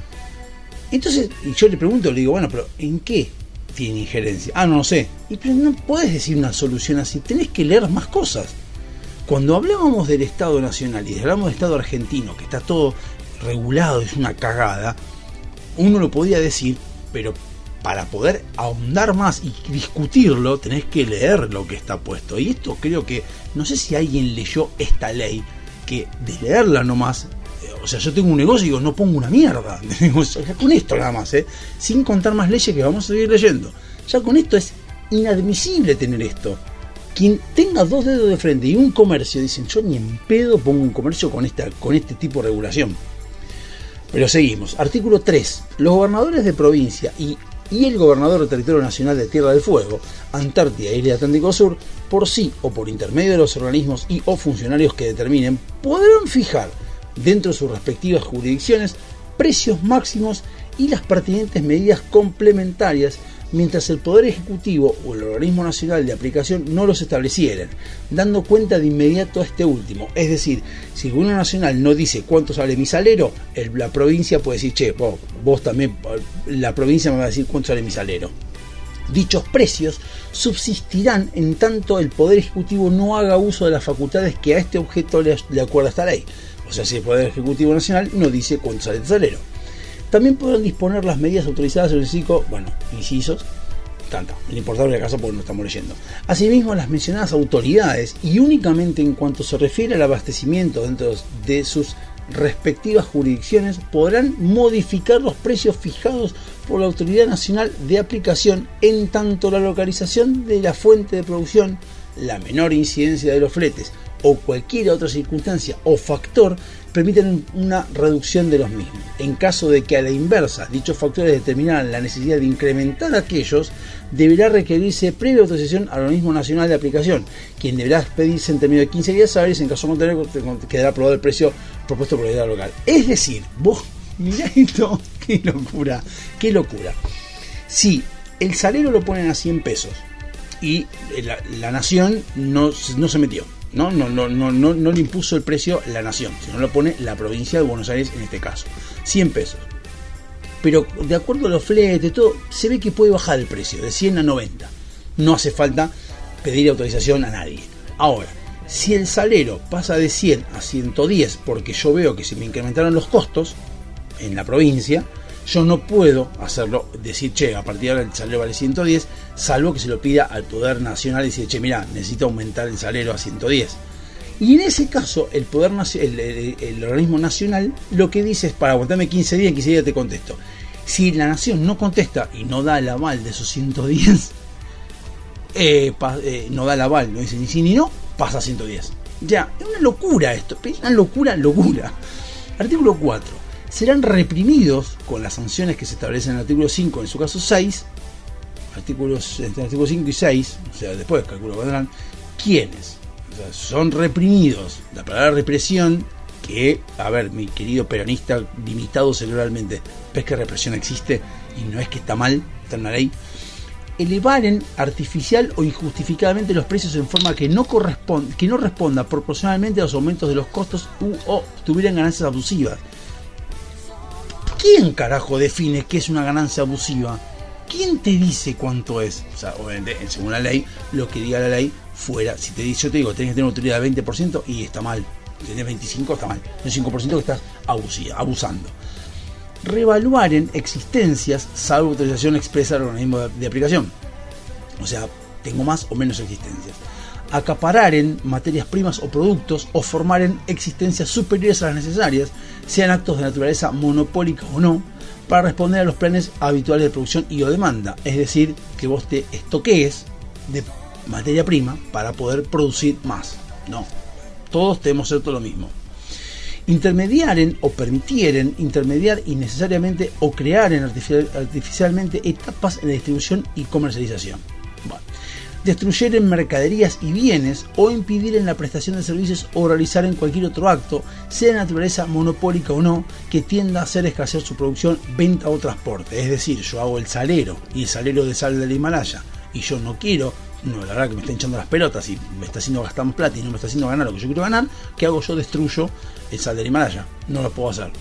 Entonces, y yo le pregunto, le digo, bueno, pero ¿en qué tiene injerencia? Ah, no lo sé. Y pero no puedes decir una solución así, tenés que leer más cosas. Cuando hablábamos del Estado Nacional y hablamos del Estado argentino, que está todo regulado, es una cagada, uno lo podía decir, pero para poder ahondar más y discutirlo, tenés que leer lo que está puesto. Y esto creo que, no sé si alguien leyó esta ley, que de leerla nomás, o sea, yo tengo un negocio y digo, no pongo una mierda. [LAUGHS] Con esto nada más, ¿eh? sin contar más leyes que vamos a seguir leyendo. Ya con esto es inadmisible tener esto. Quien tenga dos dedos de frente y un comercio, dicen, yo ni en pedo pongo un comercio con, esta, con este tipo de regulación. Pero seguimos. Artículo 3. Los gobernadores de provincia y, y el gobernador del territorio nacional de Tierra del Fuego, Antártida y el Atlántico Sur, por sí o por intermedio de los organismos y o funcionarios que determinen, podrán fijar dentro de sus respectivas jurisdicciones precios máximos y las pertinentes medidas complementarias mientras el Poder Ejecutivo o el organismo nacional de aplicación no los establecieran, dando cuenta de inmediato a este último. Es decir, si el gobierno nacional no dice cuánto sale mi salero, la provincia puede decir, che, vos, vos también, la provincia me va a decir cuánto sale mi salero. Dichos precios subsistirán en tanto el Poder Ejecutivo no haga uso de las facultades que a este objeto le, le acuerda esta ley. O sea, si el Poder Ejecutivo Nacional no dice cuánto sale el salero. También podrán disponer las medidas autorizadas en el ciclo, bueno, incisos, tanta, el importable caso porque no estamos leyendo. Asimismo, las mencionadas autoridades, y únicamente en cuanto se refiere al abastecimiento dentro de sus respectivas jurisdicciones, podrán modificar los precios fijados por la Autoridad Nacional de Aplicación en tanto la localización de la fuente de producción, la menor incidencia de los fletes o cualquier otra circunstancia o factor permiten una reducción de los mismos. En caso de que a la inversa dichos factores determinaran la necesidad de incrementar aquellos, deberá requerirse previa autorización al organismo nacional de aplicación, quien deberá expedirse en términos de 15 días hábiles, en caso contrario quedará aprobado el precio propuesto por la autoridad local. Es decir, vos mirá [LAUGHS] esto, qué locura, qué locura. Si el salero lo ponen a 100 pesos y la, nación no se metió, ¿no? No, no, no, no, le impuso el precio la nación, sino lo pone la provincia de Buenos Aires en este caso. 100 pesos. Pero de acuerdo a los fletes, todo, se ve que puede bajar el precio de 100 a 90. No hace falta pedir autorización a nadie. Ahora, si el salero pasa de 100 a 110 porque yo veo que se me incrementaron los costos en la provincia, yo no puedo hacerlo, decir, che, a partir de ahora el salero vale 110, salvo que se lo pida al Poder Nacional y decir, che, mira, necesito aumentar el salero a 110. Y en ese caso, el poder el, organismo nacional lo que dice es para aguantarme 15 días, en 15 días te contesto. Si la nación no contesta y no da el aval de esos 110, eh, eh, no da el aval, no dice ni sí ni no, pasa a 110. Ya, es una locura esto, es una locura, locura. Artículo 4. Serán reprimidos con las sanciones que se establecen en el artículo 5, en su caso 6, artículos, entre artículo 5 y 6, o sea, después calculo que vendrán, ¿quiénes? O sea, son reprimidos. La palabra represión, que, a ver, mi querido peronista limitado cerebralmente, ves que represión existe y no es que está mal, está en la ley, elevaren artificial o injustificadamente los precios en forma que no corresponda, que no responda proporcionalmente a los aumentos de los costos u, o tuvieran ganancias abusivas. ¿Quién carajo define qué es una ganancia abusiva? ¿Quién te dice cuánto es? O sea, obviamente, según la ley, lo que diga la ley fuera. Si te dice, yo te digo, tenés que tener una utilidad de 20% y está mal. Si tenés 25 está mal. El 5% que estás abusiva, abusando. Revaluaren existencias salvo autorización expresa del organismo de aplicación. O sea, tengo más o menos existencias. Acapararen materias primas o productos o formaren existencias superiores a las necesarias, sean actos de naturaleza monopólica o no, para responder a los planes habituales de producción y o demanda. Es decir, que vos te estoquees de materia prima para poder producir más. No, todos tenemos todo lo mismo intermediaren o permitieren intermediar innecesariamente o crearen artificial- artificialmente etapas en la distribución y comercialización. Bueno. Destruyeren mercaderías y bienes o impidieren la prestación de servicios o realizar en cualquier otro acto, sea naturaleza monopólica o no, que tienda a hacer escasear su producción, venta o transporte. Es decir, yo hago el salero y el salero de sal del Himalaya y yo no quiero no, la verdad que me está hinchando las pelotas y me está haciendo gastar más plata y no me está haciendo ganar lo que yo quiero ganar, ¿qué hago? Yo destruyo el sal del Himalaya. No lo puedo hacer.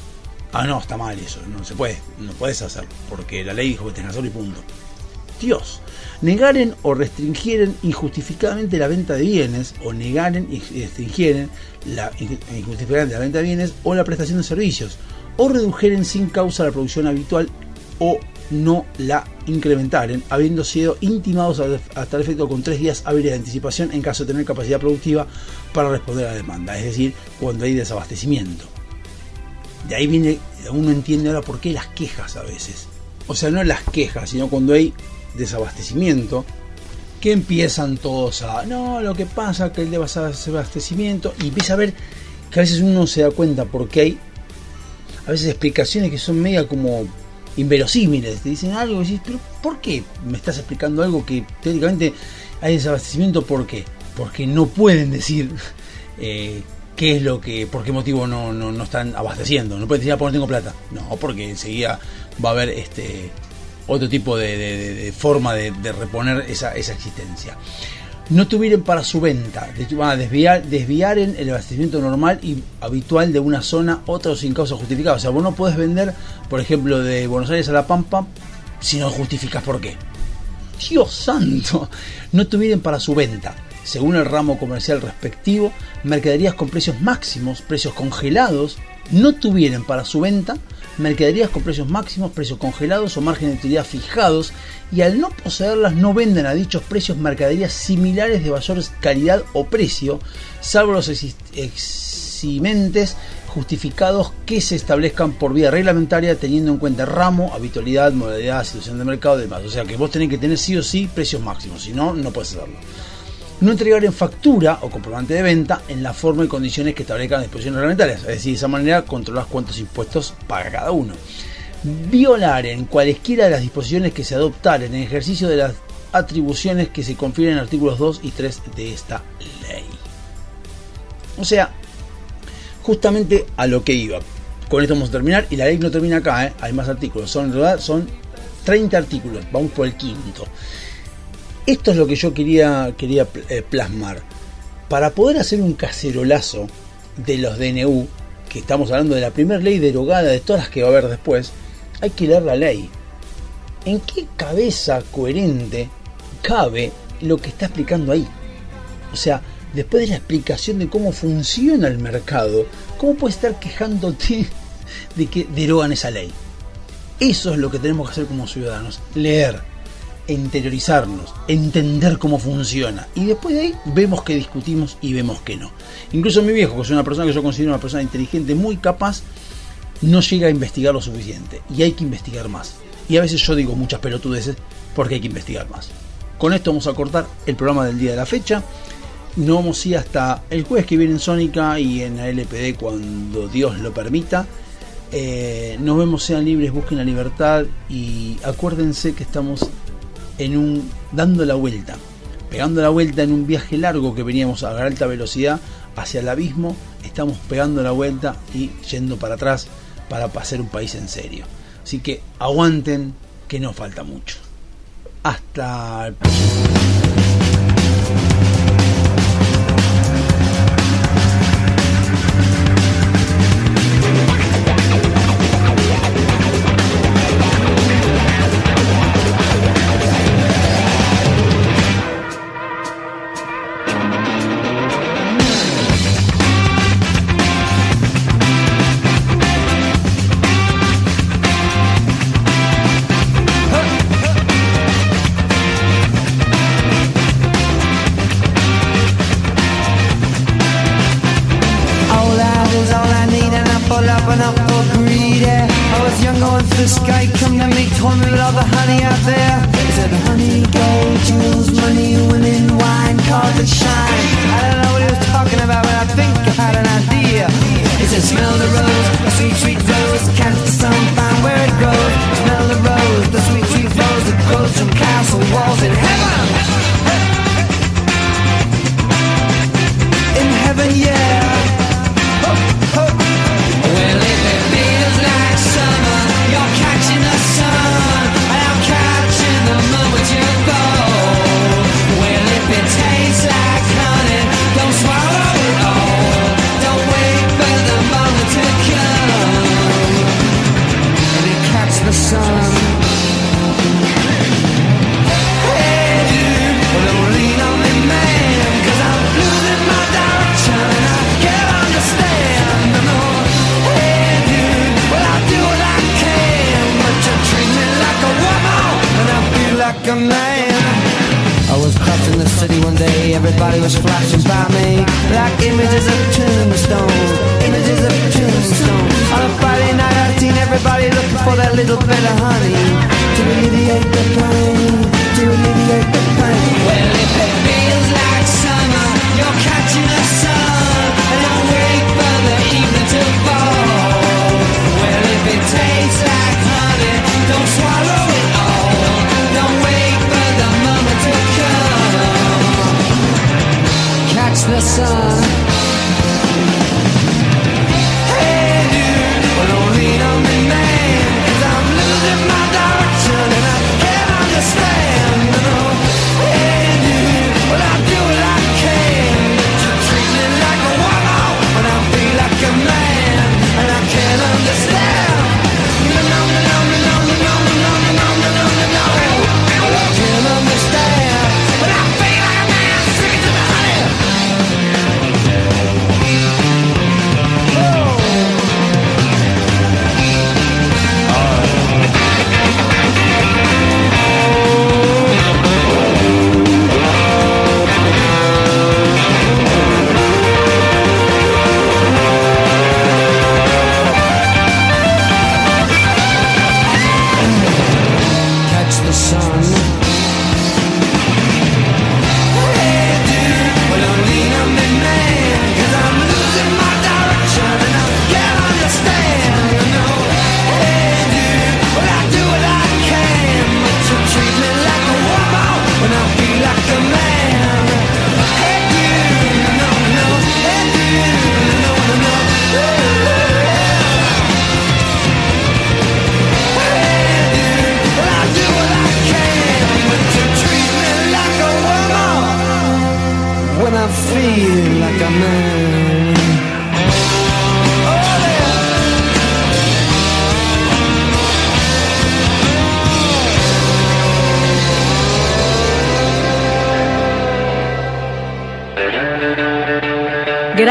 Ah, no, está mal eso, no se puede, no puedes hacerlo, porque la ley dijo que tenés que y punto. Dios, negaren o restringieren injustificadamente la venta de bienes, o negaren y restringieren la injustificadamente la venta de bienes o la prestación de servicios, o redujeren sin causa la producción habitual o no la incrementaren, habiendo sido intimados hasta el efecto con tres días hábiles de anticipación en caso de tener capacidad productiva para responder a la demanda, es decir, cuando hay desabastecimiento. De ahí viene, uno entiende ahora por qué las quejas a veces. O sea, no las quejas, sino cuando hay desabastecimiento, que empiezan todos a, no, lo que pasa que el desabastecimiento, y empieza a ver que a veces uno se da cuenta porque hay a veces explicaciones que son media como inverosímiles. Te dicen algo y decís, pero ¿por qué me estás explicando algo que teóricamente hay desabastecimiento? ¿Por qué? Porque no pueden decir [LAUGHS] eh, qué es lo que, por qué motivo no, no, no están abasteciendo. No pueden decir, ah, porque no tengo plata. No, porque enseguida va a haber este otro tipo de, forma de, reponer esa, esa existencia. No tuvieron para su venta, a desviar, desviar en el abastecimiento normal y habitual de una zona, otro sin causa justificada. O sea, vos no podés vender, por ejemplo, de Buenos Aires a La Pampa si no justificas por qué. Dios santo, no tuvieron para su venta, según el ramo comercial respectivo, mercaderías con precios máximos, precios congelados, no tuvieron para su venta mercaderías con precios máximos, precios congelados o margen de utilidad fijados y al no poseerlas no venden a dichos precios mercaderías similares de mayor calidad o precio, salvo los eximentes justificados que se establezcan por vía reglamentaria teniendo en cuenta ramo, habitualidad, modalidad, situación de mercado y demás. O sea que vos tenés que tener sí o sí precios máximos, si no, no puedes hacerlo. No entregar en factura o comprobante de venta en la forma y condiciones que establezcan las disposiciones reglamentarias. Es decir, de esa manera controlas cuántos impuestos paga cada uno. Violar en cualesquiera de las disposiciones que se adoptaren en ejercicio de las atribuciones que se confieren en artículos 2 y 3 de esta ley. O sea, justamente a lo que iba. Con esto vamos a terminar y la ley no termina acá, ¿eh? hay más artículos. Son, en realidad, son 30 artículos, vamos por el quinto. Esto es lo que yo quería, quería eh, plasmar. Para poder hacer un cacerolazo de los DNU, que estamos hablando de la primera ley derogada de todas las que va a haber después, hay que leer la ley. ¿En qué cabeza coherente cabe lo que está explicando ahí? O sea, después de la explicación de cómo funciona el mercado, ¿cómo puedes estar quejándote [LAUGHS] de que derogan esa ley? Eso es lo que tenemos que hacer como ciudadanos, leer, interiorizarnos, entender cómo funciona. Y después de ahí vemos que discutimos y vemos que no. Incluso mi viejo, que es una persona que yo considero una persona inteligente, muy capaz, no llega a investigar lo suficiente. Y hay que investigar más. Y a veces yo digo muchas pelotudeces porque hay que investigar más. Con esto vamos a cortar el programa del día de la fecha. No vamos a ir hasta el jueves que viene en Sónica y en la LPD cuando Dios lo permita. Eh, nos vemos, sean libres, busquen la libertad y acuérdense que estamos en un dando la vuelta, pegando la vuelta en un viaje largo que veníamos a alta velocidad hacia el abismo, estamos pegando la vuelta y yendo para atrás para pasar un país en serio. Así que aguanten que no falta mucho. Hasta.